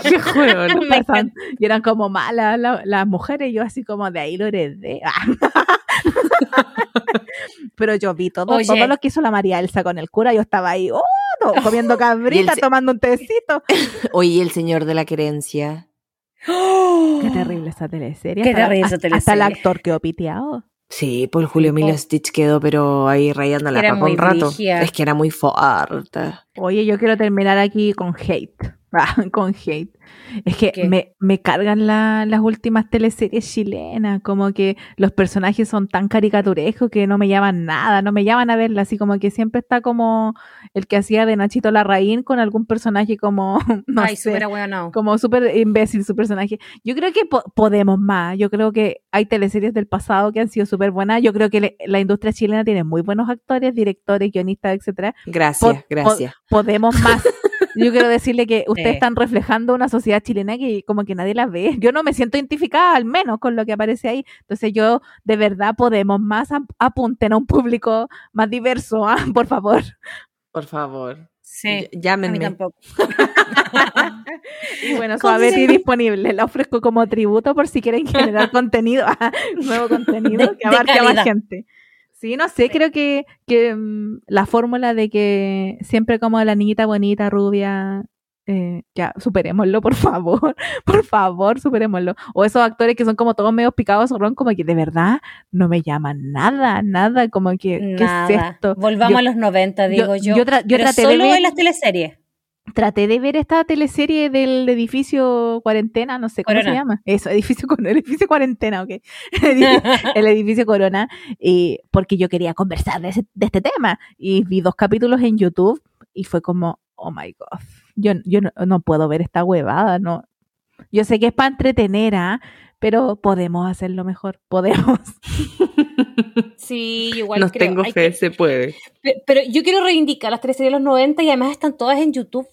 Speaker 1: Qué juego, ¿no?
Speaker 3: Me
Speaker 2: Pasan- y eran como malas la- las mujeres, y yo así como de ahí lo heredé. Pero yo vi todo,
Speaker 3: Oye.
Speaker 2: todo lo que hizo la María Elsa con el cura, yo estaba ahí, oh, no, comiendo cabrita,
Speaker 1: se-
Speaker 2: tomando un tecito.
Speaker 1: Oye, el señor de la querencia.
Speaker 2: Qué terrible esa teleserie.
Speaker 3: Qué
Speaker 2: Hasta-
Speaker 3: terrible esa
Speaker 2: hasta- Hasta el
Speaker 3: teleserie.
Speaker 2: actor quedó piteado.
Speaker 1: Sí, pues Julio Emilio. Stitch quedó, pero ahí rayando la
Speaker 3: Era
Speaker 1: papa
Speaker 3: muy
Speaker 1: un rato. Es que era muy fuerte.
Speaker 2: Oye, yo quiero terminar aquí con hate. Con hate. Es que
Speaker 3: ¿Qué?
Speaker 2: me, me cargan la- las últimas teleseries chilenas, como que los personajes son tan caricaturescos que no me llaman nada, no me llaman a verla, así como que siempre está como el que hacía de Nachito Larraín con algún personaje como, no
Speaker 3: ay,
Speaker 2: sé,
Speaker 3: bueno.
Speaker 2: como súper imbécil su personaje. Yo creo que po- podemos más. Yo creo que hay teleseries del pasado que han sido súper buenas. Yo creo que le- la industria chilena tiene muy buenos actores, directores, guionistas, etcétera.
Speaker 1: Gracias,
Speaker 2: Po-
Speaker 1: gracias.
Speaker 2: po- podemos más. Yo quiero decirle que ustedes
Speaker 3: Sí.
Speaker 2: están reflejando una sociedad chilena que como que nadie la ve. Yo no me siento identificada, al menos, con lo que aparece ahí. Entonces yo, de verdad, podemos más. Ap- Apunten a un público más diverso, ¿ah? por favor.
Speaker 1: Por favor.
Speaker 3: Sí,
Speaker 1: Ll-
Speaker 3: a mí
Speaker 1: Llámenme.
Speaker 3: tampoco.
Speaker 2: Y bueno,
Speaker 3: ¿Cómo
Speaker 2: suave
Speaker 3: se-
Speaker 2: y disponible. La ofrezco como tributo por si quieren generar contenido, ah, nuevo contenido
Speaker 3: De-
Speaker 2: que abarque a más gente. Sí, no sé, creo que, que mm, la fórmula de que siempre como la niñita bonita, rubia, eh, ya, superémoslo, por favor, por favor, superémoslo. O esos actores que son como todos medio picados, ron, como que de verdad no me llaman nada, nada, como que,
Speaker 3: Nada.
Speaker 2: ¿qué es esto?
Speaker 3: Volvamos
Speaker 2: Yo-
Speaker 3: a los 90, digo yo.
Speaker 2: yo tra- yo
Speaker 3: Pero
Speaker 2: traté de
Speaker 3: solo
Speaker 2: ver-
Speaker 3: en las teleseries.
Speaker 2: Traté de ver esta teleserie del edificio cuarentena, no sé cómo se llama. Eso, edificio, el edificio cuarentena, ok. El edificio- el edificio Corona, y porque yo quería conversar de, ese- de este tema. Y vi dos capítulos en YouTube y fue como, oh my god, yo, yo no, no puedo ver esta huevada, no. Yo sé que es para entretener, ¿ah? pero podemos hacerlo mejor, podemos.
Speaker 3: Sí, igual
Speaker 1: Nos
Speaker 3: creo.
Speaker 1: tengo
Speaker 3: hay
Speaker 1: fe,
Speaker 3: que-
Speaker 1: se puede.
Speaker 3: Pe- Pero yo quiero reivindicar las teleseries de los 90 y además están todas en YouTube.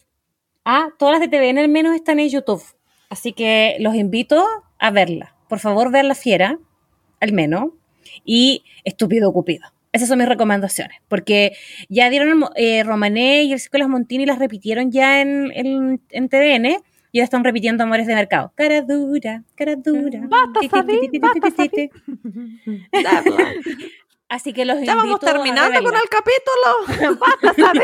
Speaker 3: Ah, todas las de TVN al menos están en YouTube. Así que los invito a verla. Por favor, vean La Fiera, al menos. Y Estúpido Cupido. Esas son mis recomendaciones. Porque ya dieron eh, Romané y el Ciclo de las Montini las repitieron ya en, en, en TVN. Y ahora están repitiendo Amores de Mercado. Cara dura, cara dura.
Speaker 2: Basta,
Speaker 3: Ti, ti, ti, ti, ti,
Speaker 2: basta,
Speaker 3: ti, ti, ti. Así que los
Speaker 1: Ya vamos
Speaker 3: invito a
Speaker 1: terminando con el capítulo. Basta, Sabi.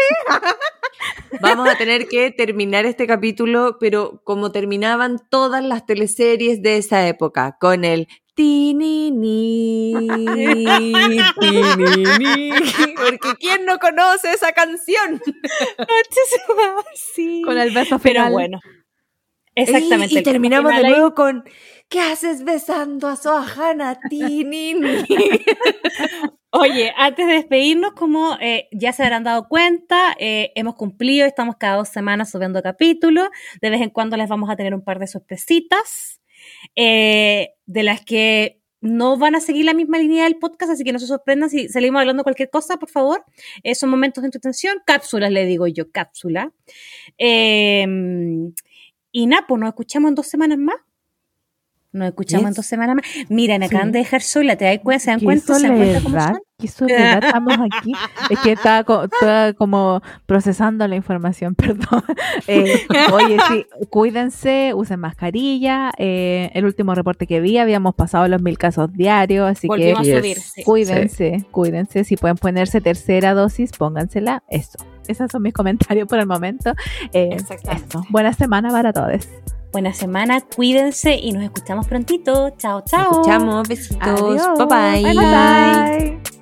Speaker 1: Vamos a tener que terminar este capítulo, pero como terminaban todas las teleseries de esa época, con el tinini, tinini, porque ¿quién no conoce esa canción?
Speaker 3: Sí.
Speaker 2: Con el beso
Speaker 3: Pero
Speaker 2: final.
Speaker 3: bueno. Exactamente.
Speaker 1: Y, terminamos de nuevo con ¿Qué haces besando a Sohana, tinini?
Speaker 3: Oye, antes de despedirnos, como eh, ya se habrán dado cuenta, eh, hemos cumplido, estamos cada dos semanas subiendo capítulos. De vez en cuando les vamos a tener un par de sorpresitas, eh, de las que no van a seguir la misma línea del podcast, así que no se sorprendan si salimos hablando cualquier cosa, por favor. Son momentos de entretención, cápsulas, le digo yo, cápsula. Eh, y Napo, nos escuchamos en dos semanas más. Nos escuchamos en dos semanas más. Miren, acaban
Speaker 2: Sí.
Speaker 3: de dejar sola, ¿te das cuenta? ¿Se dan cuenta? ¿Se dan cuenta cómo son?
Speaker 2: qué soledad estamos aquí. Es que estaba, co- estaba como procesando la información, perdón. Eh, oye, sí, cuídense, usen mascarilla. eh, el último reporte que vi, habíamos pasado los mil casos diarios, así
Speaker 3: Volvimos
Speaker 2: que
Speaker 3: a
Speaker 1: Yes.
Speaker 3: subir. sí.
Speaker 2: cuídense, cuídense. Si pueden ponerse tercera dosis, póngansela. Eso. Esos son mis comentarios por el momento. Eh,
Speaker 3: Exactamente.
Speaker 2: Buena semana para todos.
Speaker 3: Buena semana, cuídense y nos escuchamos prontito. Chao, chao.
Speaker 1: Escuchamos, besitos,
Speaker 2: Adiós.
Speaker 1: bye bye.
Speaker 2: bye. bye.